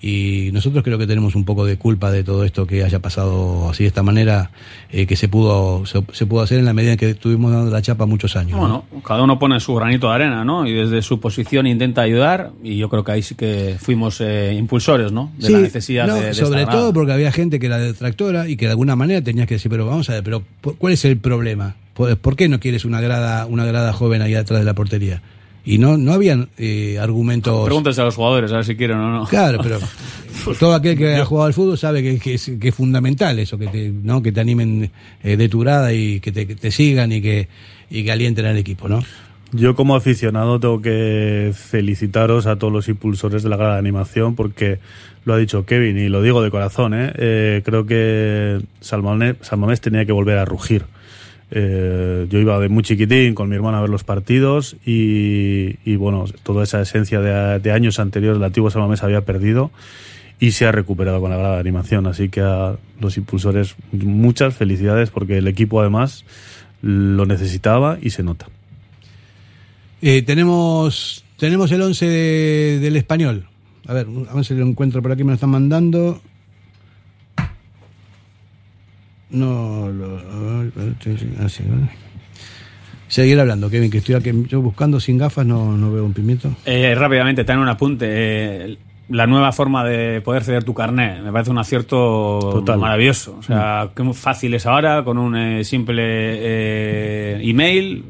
y nosotros creo que tenemos un poco de culpa de todo esto que haya pasado así de esta manera eh, que se pudo se, se pudo hacer en la medida en que estuvimos dando la chapa muchos años. ¿no? Bueno, cada uno pone su granito de arena, ¿no? Y desde su posición intenta ayudar y yo creo que ahí sí que fuimos eh, impulsores, ¿no? De la necesidad no, de, de sobre esta todo grada. porque había gente que era detractora y que de alguna manera tenías que decir, pero vamos a ver, pero ¿por- ¿cuál es el problema? ¿Por, por qué no quieres una grada, una grada joven ahí atrás de la portería? Y no, no habían eh, argumentos. Pregúntese a los jugadores a ver si quieren o no. Claro, pero todo aquel que ha jugado al fútbol sabe que, que es, que es fundamental eso, que te, ¿no? que te animen eh, de tu grada y que te, que te sigan y que, y que alienten al equipo, ¿no? Yo como aficionado tengo que felicitaros a todos los impulsores de la grada de animación porque lo ha dicho Kevin y lo digo de corazón. ¿eh? Eh, creo que Salmamés, Salmamés tenía que volver a rugir. Eh, yo iba de muy chiquitín con mi hermana a ver los partidos y, y, bueno, toda esa esencia de, de años anteriores el antiguo Salmamés había perdido y se ha recuperado con la grada de animación. Así que a los impulsores muchas felicidades porque el equipo además lo necesitaba y se nota. Eh, tenemos, tenemos el 11 de- del español. A ver, a ver si lo encuentro por aquí, me lo están mandando. No, lo, a ver, ah, vale. Seguir hablando, Kevin, que estoy aquí, yo buscando sin gafas no, no veo un pimiento. Eh, rápidamente, te dan un apunte. eh, la nueva forma de poder ceder tu carnet me parece un acierto Total. maravilloso. O sea, qué muy fácil es ahora con un eh, simple eh, email.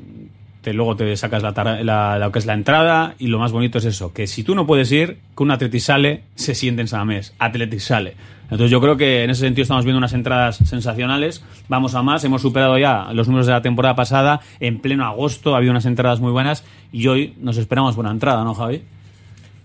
Te, luego te sacas la, lo que es la entrada y lo más bonito es eso, que si tú no puedes ir, que un Atletis sale, se siente en Samés, Atletis sale. Entonces yo creo que en ese sentido estamos viendo unas entradas sensacionales, vamos a más, hemos superado ya los números de la temporada pasada, en pleno agosto había unas entradas muy buenas y hoy nos esperamos buena entrada, ¿no Javi?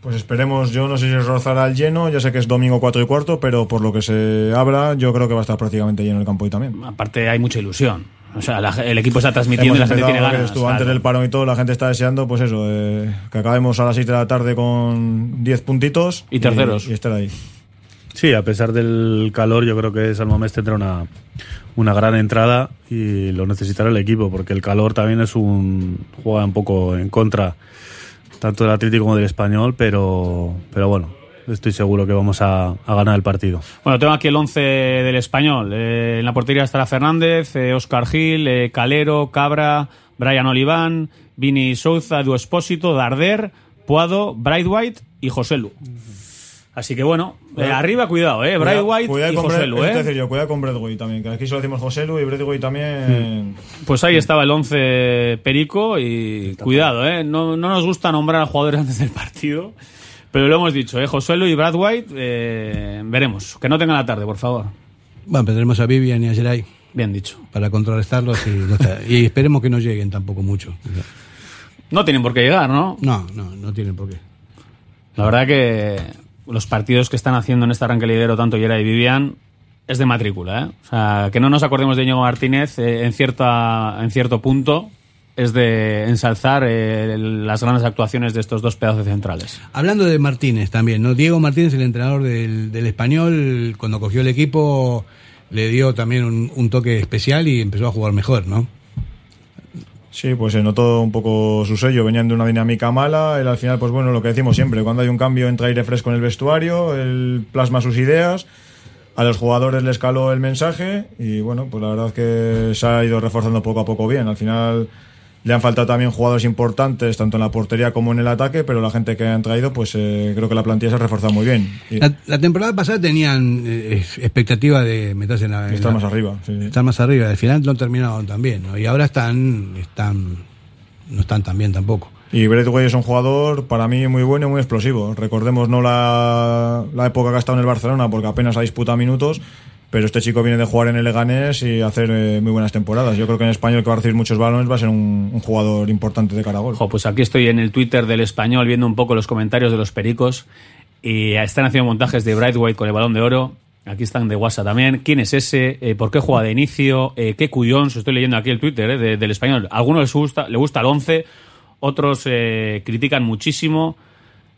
Pues esperemos, yo no sé si rozará el lleno, ya sé que es domingo 4 y cuarto, pero por lo que se habla, yo creo que va a estar prácticamente lleno el campo hoy también. Aparte hay mucha ilusión, o sea, la- el equipo está transmitiendo Hemos y la gente tiene ganas. antes del parón y todo, la gente está deseando, pues eso, eh, que acabemos a las 6 de la tarde con 10 puntitos. Y terceros. Y, estar ahí. Sí, a pesar del calor, yo creo que Salmamés tendrá una, una gran entrada y lo necesitará el equipo, porque el calor también es un juega un poco en contra tanto del Atlético como del Español, pero, pero bueno, estoy seguro que vamos a, a ganar el partido. Bueno, tengo aquí el 11 del español. Eh, en la portería estará Fernández, eh, Oscar Gil, eh, Calero, Cabra, Brian Oliván, Vini Souza, Edu Espósito, Darder, Puado, White y José Lu. Así que bueno, eh, Bueno. arriba cuidado, eh, Cuidado- White cuidado y con José Lu, eh. decir yo, cuidado con Bradway también, que aquí solo decimos José Lu y Bradway también. Pues ahí estaba el 11 Perico y cuidado, ¿eh? No, no nos gusta nombrar a jugadores antes del partido, pero lo hemos dicho, ¿eh? Josuelo y Brad White, eh, veremos. Que no tengan la tarde, por favor. Bueno, tenemos a Vivian y a Geray Bien dicho. para contrarrestarlos y, no y esperemos que no lleguen tampoco mucho. No tienen por qué llegar, ¿no? No, no, no tienen por qué. La verdad que los partidos que están haciendo en este arranque lidero tanto Yera y Vivian es de matrícula, ¿eh? O sea, que no nos acordemos de Íñigo Martínez eh, en, cierta, en cierto punto es de ensalzar eh, las grandes actuaciones de estos dos pedazos centrales. Hablando de Martínez también, ¿no? Diego Martínez, el entrenador del, del español, cuando cogió el equipo, le dio también un, un toque especial y empezó a jugar mejor, ¿no? Sí, pues se notó un poco su sello, venían de una dinámica mala, él al final, pues bueno, lo que decimos siempre, cuando hay un cambio entra aire fresco en el vestuario, él plasma sus ideas, a los jugadores les caló el mensaje y bueno, pues la verdad que se ha ido reforzando poco a poco bien, al final le han faltado también jugadores importantes, tanto en la portería como en el ataque, pero la gente que han traído, pues eh, creo que la plantilla se ha reforzado muy bien. La, la temporada pasada tenían eh, expectativa de meterse en la... estar más arriba. sí, sí. Estar más arriba. Al final no terminaron tan bien, ¿no? Y ahora están, están, no están tan bien tampoco. Y Bradway es un jugador para mí muy bueno y muy explosivo. Recordemos no la, la época que ha estado en el Barcelona porque apenas ha disputado minutos, pero este chico viene de jugar en el Leganés y hacer eh, muy buenas temporadas. Yo creo que en español que va a recibir muchos balones va a ser un, jugador importante de cara a gol. Jo, pues aquí estoy en el Twitter del español viendo un poco los comentarios de los pericos y están haciendo montajes de Brightweight con el balón de oro. Aquí están de WhatsApp también. ¿Quién es ese? Eh, ¿Por qué juega de inicio? Eh, ¿Qué cuyón? Estoy leyendo aquí el Twitter eh, de- del español. Algunos les gusta, le gusta el 11, otros critican muchísimo.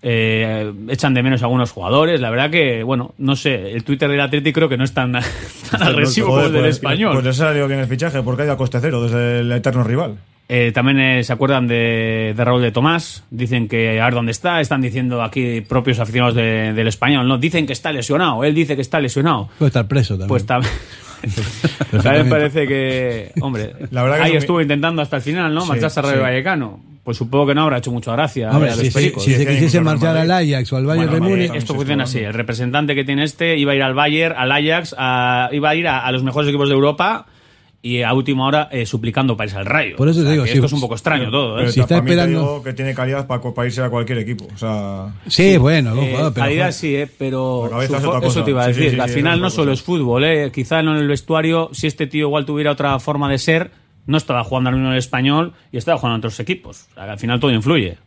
Eh, echan de menos a algunos jugadores. La verdad que, bueno, no sé, el Twitter del Atleti creo que no es tan, tan agresivo como el del pues- español. Pues les ha salido bien el fichaje, porque ha ido a coste cero desde el eterno rival. Eh, también eh, se acuerdan de, de Raúl de Tomás. Dicen que a ver dónde está. Están diciendo aquí propios aficionados de- del español, ¿no? Dicen que está lesionado. Él dice que está lesionado. Puede estar preso también. Pues también. también parece que, hombre, La verdad que ahí estuvo intentando hasta el final, ¿no? Sí, Marcharse a Rayo sí. Vallecano. Pues supongo que no habrá hecho mucha gracia Hombre, a si, los si- pericos. si se quisiese marchar al. Ajax o al Bayern Bueno, de Múnich, esto funciona así. El representante que tiene este iba a ir al Bayern, al Ajax, a- iba a ir a, a los mejores equipos de Europa y a última hora eh, suplicando para irse al Rayo. Por eso O te digo, si- esto es un poco extraño todo. ¿eh? Pero si está esperando- digo que tiene calidad para, para irse a cualquier equipo. O sea, Sí, bueno, Eh, jugador, pero calidad sí, eh, pero su cosa. eso te iba a Sí, sí, decir. sí, al sí, final no solo es fútbol, eh. quizá no en el vestuario, si este tío igual tuviera otra forma de ser, no estaba jugando al mismo el español y estaba jugando en otros equipos. O sea, que al final todo influye.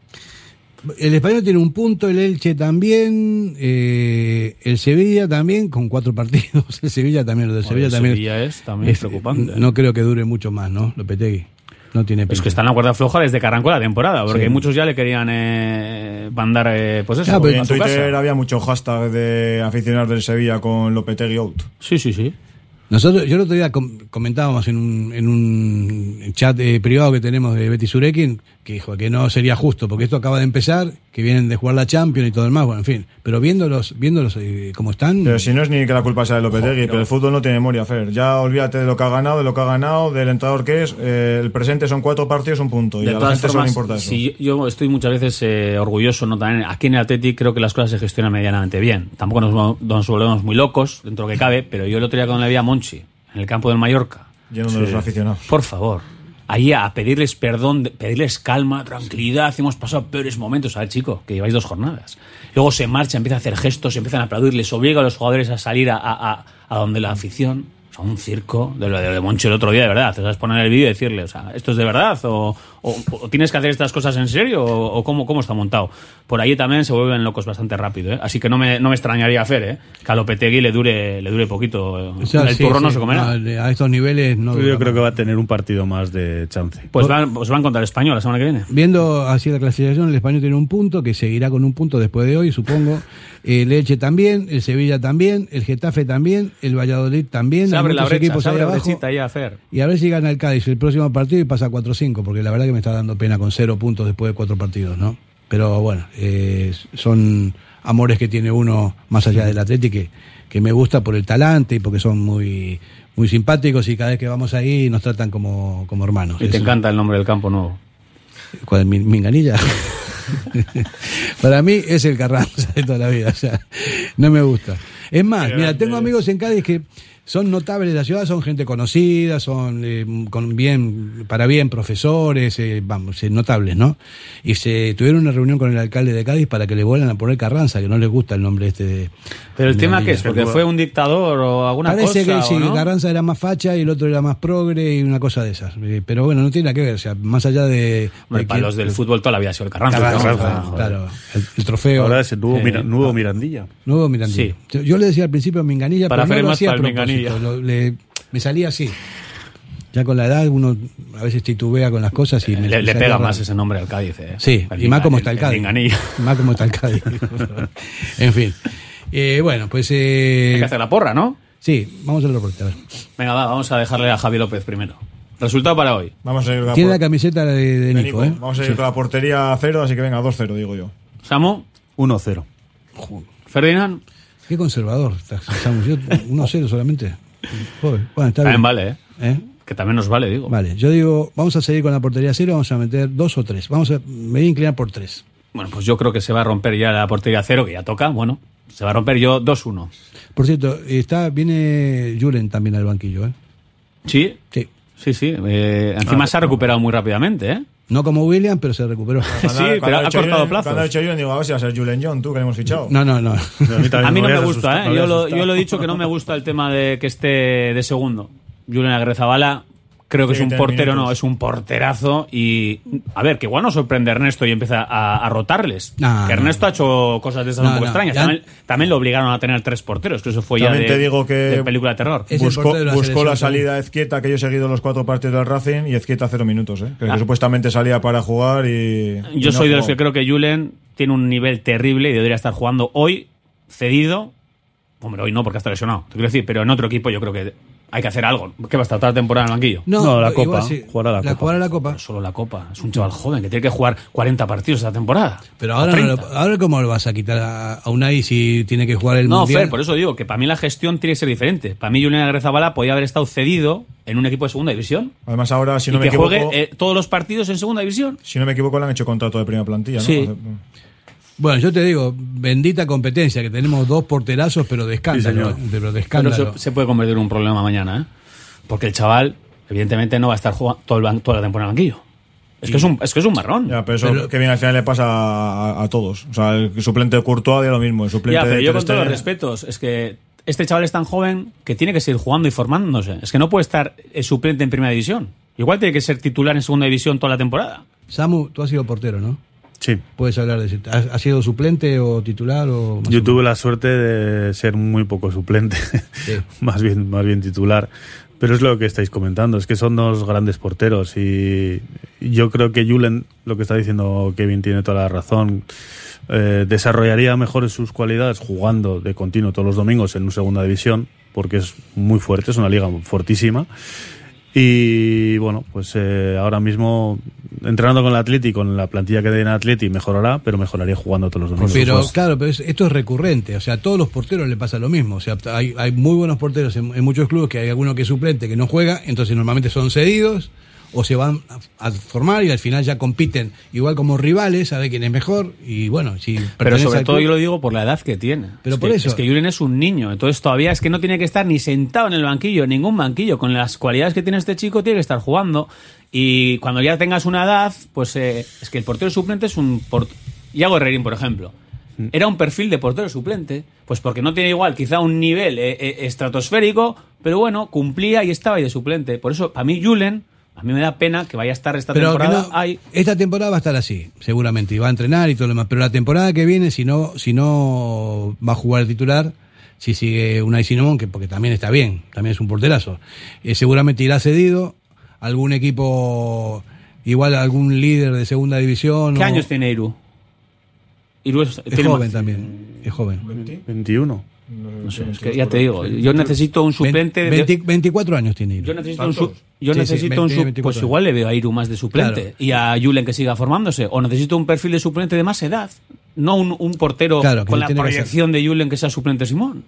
El español tiene un punto, el Elche también, eh, el Sevilla también, con cuatro partidos. El Sevilla también, lo del Sevilla el también. Sevilla es también preocupante. No creo que dure mucho más, ¿no? Lopetegui. No tiene Es que está en la cuerda floja desde que arrancó la temporada, porque Sí. muchos ya le querían eh, mandar, eh, pues eso, Ah, pero a en Twitter casa. había mucho hashtag de aficionados del Sevilla con Lopetegui out. Sí, sí, sí. Nosotros, yo el otro día com- comentábamos en un, en un chat eh, privado que tenemos de Betty Surekin que dijo que no sería justo porque esto acaba de empezar, que vienen de jugar la Champions y todo el más, bueno, en fin. Pero viéndolos, viéndolos eh, como están, Pero si no es ni que la culpa sea de Lopetegui, pero el fútbol no tiene memoria, Fer. Ya olvídate de lo que ha ganado, de lo que ha ganado, del entrenador que es. eh, el presente son cuatro partidos, un punto. Y De a la todas gente solo le formas, importa eso. si yo, yo estoy muchas veces eh, orgulloso, ¿no? También aquí en el Athletic creo que las cosas se gestionan medianamente bien. Tampoco nos, nos volvemos muy locos dentro de lo que cabe, pero yo el otro día cuando le vi a Monchi en el campo del Mallorca, Lleno de los aficionados. por favor, ahí a pedirles perdón, pedirles calma, tranquilidad, hemos pasado peores momentos al chico, que lleváis dos jornadas. Luego se marcha, empieza a hacer gestos, empiezan a aplaudir, les obliga a los jugadores a salir a- a- a donde la afición. Sea, un circo de lo de, de Monchi el otro día, de verdad. Te vas a poner el vídeo y decirle, o sea, ¿esto es de verdad? ¿O, o- o tienes que hacer estas cosas en serio? ¿O, o cómo, cómo está montado? Por ahí también se vuelven locos bastante rápido, ¿eh? Asque no me, no me extrañaría, Fer, ¿eh? Que a Lopetegui le dure, le dure poquito. o sea, el sí, turro no se comerá. no, a estos niveles no. Yo creo que va a tener un partido más de chance. Pues van, pues van contra el español la semana que viene. Viendo así la clasificación, el español tiene un punto, que seguirá con un punto después de hoy, supongo. El Elche también, el Sevilla también, el Getafe también, el Valladolid también. Se abre la brecha, se ahí abre la ya, Fer. Y a ver si gana el Cádiz el próximo partido y pasa a 4-5, porque la verdad que me está dando pena con cero puntos después de cuatro partidos, ¿no? Pero bueno, eh, son amores que tiene uno más allá del Atlético que, que me gusta por el talante y porque son muy muy simpáticos y cada vez que vamos ahí nos tratan como, como hermanos. Y te encanta el nombre del campo nuevo. ¿Cuál? ¿Mi- ¿Minganilla? Para mí es el Carranza de toda la vida, o sea, no me gusta. Es más, mira, tengo amigos en Cádiz que son notables de la ciudad, son gente conocida, son eh, con bien, para bien profesores, eh, vamos, eh, notables, ¿no? Y se tuvieron una reunión con el alcalde de Cádiz para que le vuelvan a poner Carranza, que no les gusta el nombre este de... Pero el tema que es, porque fue un dictador o alguna Parece cosa. que sí. Carranza era más facha y el otro era más progre y una cosa de esas. Eh, Pero bueno, no tiene nada que ver, o sea, más allá de... Hombre, de para que- los del fútbol toda la vida ha sido el Carranza. Carranza, Carranza, joder. claro, el, el trofeo. Ahora es el nuevo, Eh, Mira- nuevo Mirandilla. Nuevo Mirandilla. Sí. Yo, le decía al principio Minganilla, Para pero no lo hacía a para el lo- le- me salía así. Ya con la edad uno a veces titubea con las cosas y me Le, me le pega raro. más ese nombre al Cádiz. eh. Sí, El y más como está el Cádiz. Y Más como está el Cádiz. en fin. Eh, bueno, pues... eh, Hay que hacer la porra, ¿no? sí, vamos a la reporte, a ver. Venga, va, vamos a dejarle a Javi López primero. Resultado para hoy. Vamos a ir con la, Tiene la camiseta de, de de Nico, Nico. ¿eh? Vamos a ir con la portería a cero, así que venga, 2-0, digo yo. Samu, 1-0. Ferdinand, Qué conservador. estamos. Yo 1-0 solamente. Joder, bueno, está también bien. vale, ¿eh? ¿Eh? Que también nos vale, digo. Vale, yo digo, vamos a seguir con la portería cero, vamos a meter dos o tres. Vamos a, me voy a inclinar por tres. Bueno, pues yo creo que se va a romper ya la portería cero, que ya toca. Bueno, se va a romper yo 2-1. Por cierto, está, viene Julen también al banquillo, ¿eh? Sí, Sí. sí, sí. eh, encima se ha recuperado muy rápidamente, ¿eh? No como William, pero se recuperó. Sí, pero ha cortado plazos. Cuando ha dicho Julen, digo, a ver si va a ser Julen John, tú que le hemos fichado. No, no, no. A mí no me gusta, asustado, ¿eh? Yo lo, yo lo he dicho que no me gusta el tema de que esté de segundo. Julen Agrezabala creo que es un portero, no, es un porterazo y a ver, que igual no sorprende a Ernesto y empieza a, a rotarles. No, que no. Ernesto ha hecho cosas de esas No, un poco extrañas. También, también lo obligaron a tener tres porteros, que eso fue También ya de, te digo que- de película de terror. Buscó, de la buscó salida de Ezquieta, que yo he seguido los cuatro partidos del Racing, y Ezquieta cero minutos, ¿eh? Que, que Ah. supuestamente salía para jugar y... y Yo no soy de los que creo que Julen tiene un nivel terrible y debería estar jugando hoy cedido. Hombre, hoy no porque está lesionado. Te quiero decir, pero en otro equipo yo creo que hay que hacer algo. ¿Qué va a estar toda la temporada en el banquillo? No, la igual Copa, sí. jugará la Copa. jugará la Copa. Pero solo la Copa. Es un chaval joven que tiene que jugar 40 partidos esta temporada. Pero ahora, no 30. lo- ahora ¿cómo lo vas a quitar a, a Unai si tiene que jugar el No, Mundial? Fer, por eso digo que para mí la gestión tiene que ser diferente. Para mí Julián Agrezabala podía haber estado cedido en un equipo de segunda división Además ahora, si y no me que equivoco... juegue eh, todos los partidos en segunda división. Si no me equivoco, le han hecho contrato de primera plantilla, ¿no? Sí. Bueno, yo te digo, bendita competencia, que tenemos dos porterazos, pero de escándalo. señor. ¿eh? pero de escándalo. se, se puede convertir en un problema mañana, ¿eh? Porque el chaval, evidentemente, no va a estar jugando todo el ban- toda la temporada en el banquillo. Es que es un, es que es un marrón. Ya, pero eso Pero- que bien al final le pasa a, a todos. O sea, el suplente de Courtois de lo mismo. El suplente Ya, pero de yo con todos los respetos, es que este chaval es tan joven que tiene que seguir jugando y formándose. Es que no puede estar eh, suplente en primera división. Igual tiene que ser titular en segunda división toda la temporada. Samu, tú has sido portero, ¿no? Sí. Puedes hablar de si has, sido suplente o titular o Yo o tuve la suerte de ser muy poco suplente, Sí. más bien más bien titular. Pero es lo que estáis comentando, es que son dos grandes porteros y yo creo que Julen, lo que está diciendo Kevin, tiene toda la razón. Eh, desarrollaría mejor sus cualidades jugando de continuo todos los domingos en una segunda división, porque es muy fuerte, es una liga fortísima. Y bueno, pues eh, ahora mismo entrenando con el Atleti, con la plantilla que tiene el Atleti, mejorará, pero mejoraría jugando todos los domingos. Pero claro, pero es- esto es recurrente, o sea, a todos los porteros le pasa lo mismo, o sea, hay, hay muy buenos porteros en, en muchos clubes que hay alguno que es suplente que no juega, entonces normalmente son cedidos o se van a, formar y al final ya compiten igual como rivales, a ver quién es mejor y bueno, si Pero sobre todo club- yo lo digo por la edad que tiene. Pero Es por que- eso. Es que Julen es un niño, entonces todavía es que no tiene que estar ni sentado en el banquillo, ningún banquillo. Con las cualidades que tiene este chico tiene que estar jugando. Y cuando ya tengas una edad, pues eh, es que el portero suplente es un... Port... Iago Herrerín, por ejemplo. Era un perfil de portero suplente, pues porque no tiene igual quizá un nivel eh, eh, estratosférico, pero bueno, cumplía y estaba ahí de suplente. Por eso, a mí Julen, a mí me da pena que vaya a estar esta Pero temporada no- ahí. esta temporada va a estar así, seguramente, y va a entrenar y todo lo demás. Pero la temporada que viene, si no, si no va a jugar el titular, si sigue Unai Sinomón, que porque también está bien, también es un porterazo, eh, seguramente irá cedido a algún equipo, igual a algún líder de segunda división. ¿Qué o- años tiene Iru? Iru es, Es tiene joven más- también, es joven. 21. No sé, es que ya te digo, yo necesito un suplente de... 20 24 años tiene Iru. Yo necesito un, su- yo Sí, sí, necesito un 20, su- 24 pues igual le veo a Iru más de suplente Claro. y a Julen que siga formándose o necesito un perfil de suplente de más edad, no un, un portero Claro, con la proyección de Julen que sea suplente Simón.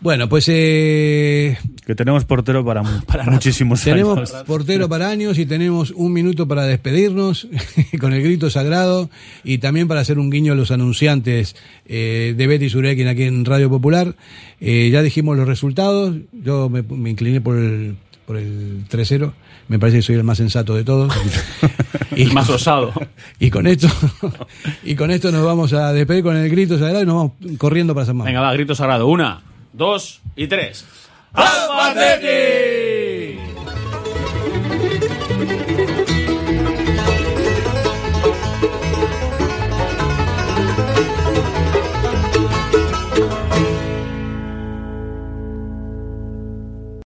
Bueno, pues eh, Que tenemos portero para, muchísimos tenemos años. portero para años y tenemos un minuto para despedirnos con el grito sagrado y también para hacer un guiño a los anunciantes eh, de Betty Surekin aquí en Radio Popular. Eh, ya dijimos los resultados, yo me, me incliné por el, por el 3-0, me parece que soy el más sensato de todos. Y más osado. Y con esto, y con esto nos vamos a despedir con el grito sagrado y nos vamos corriendo para San Mamés. Venga, va, grito sagrado. Una, dos y tres. ¡Alba Atleti!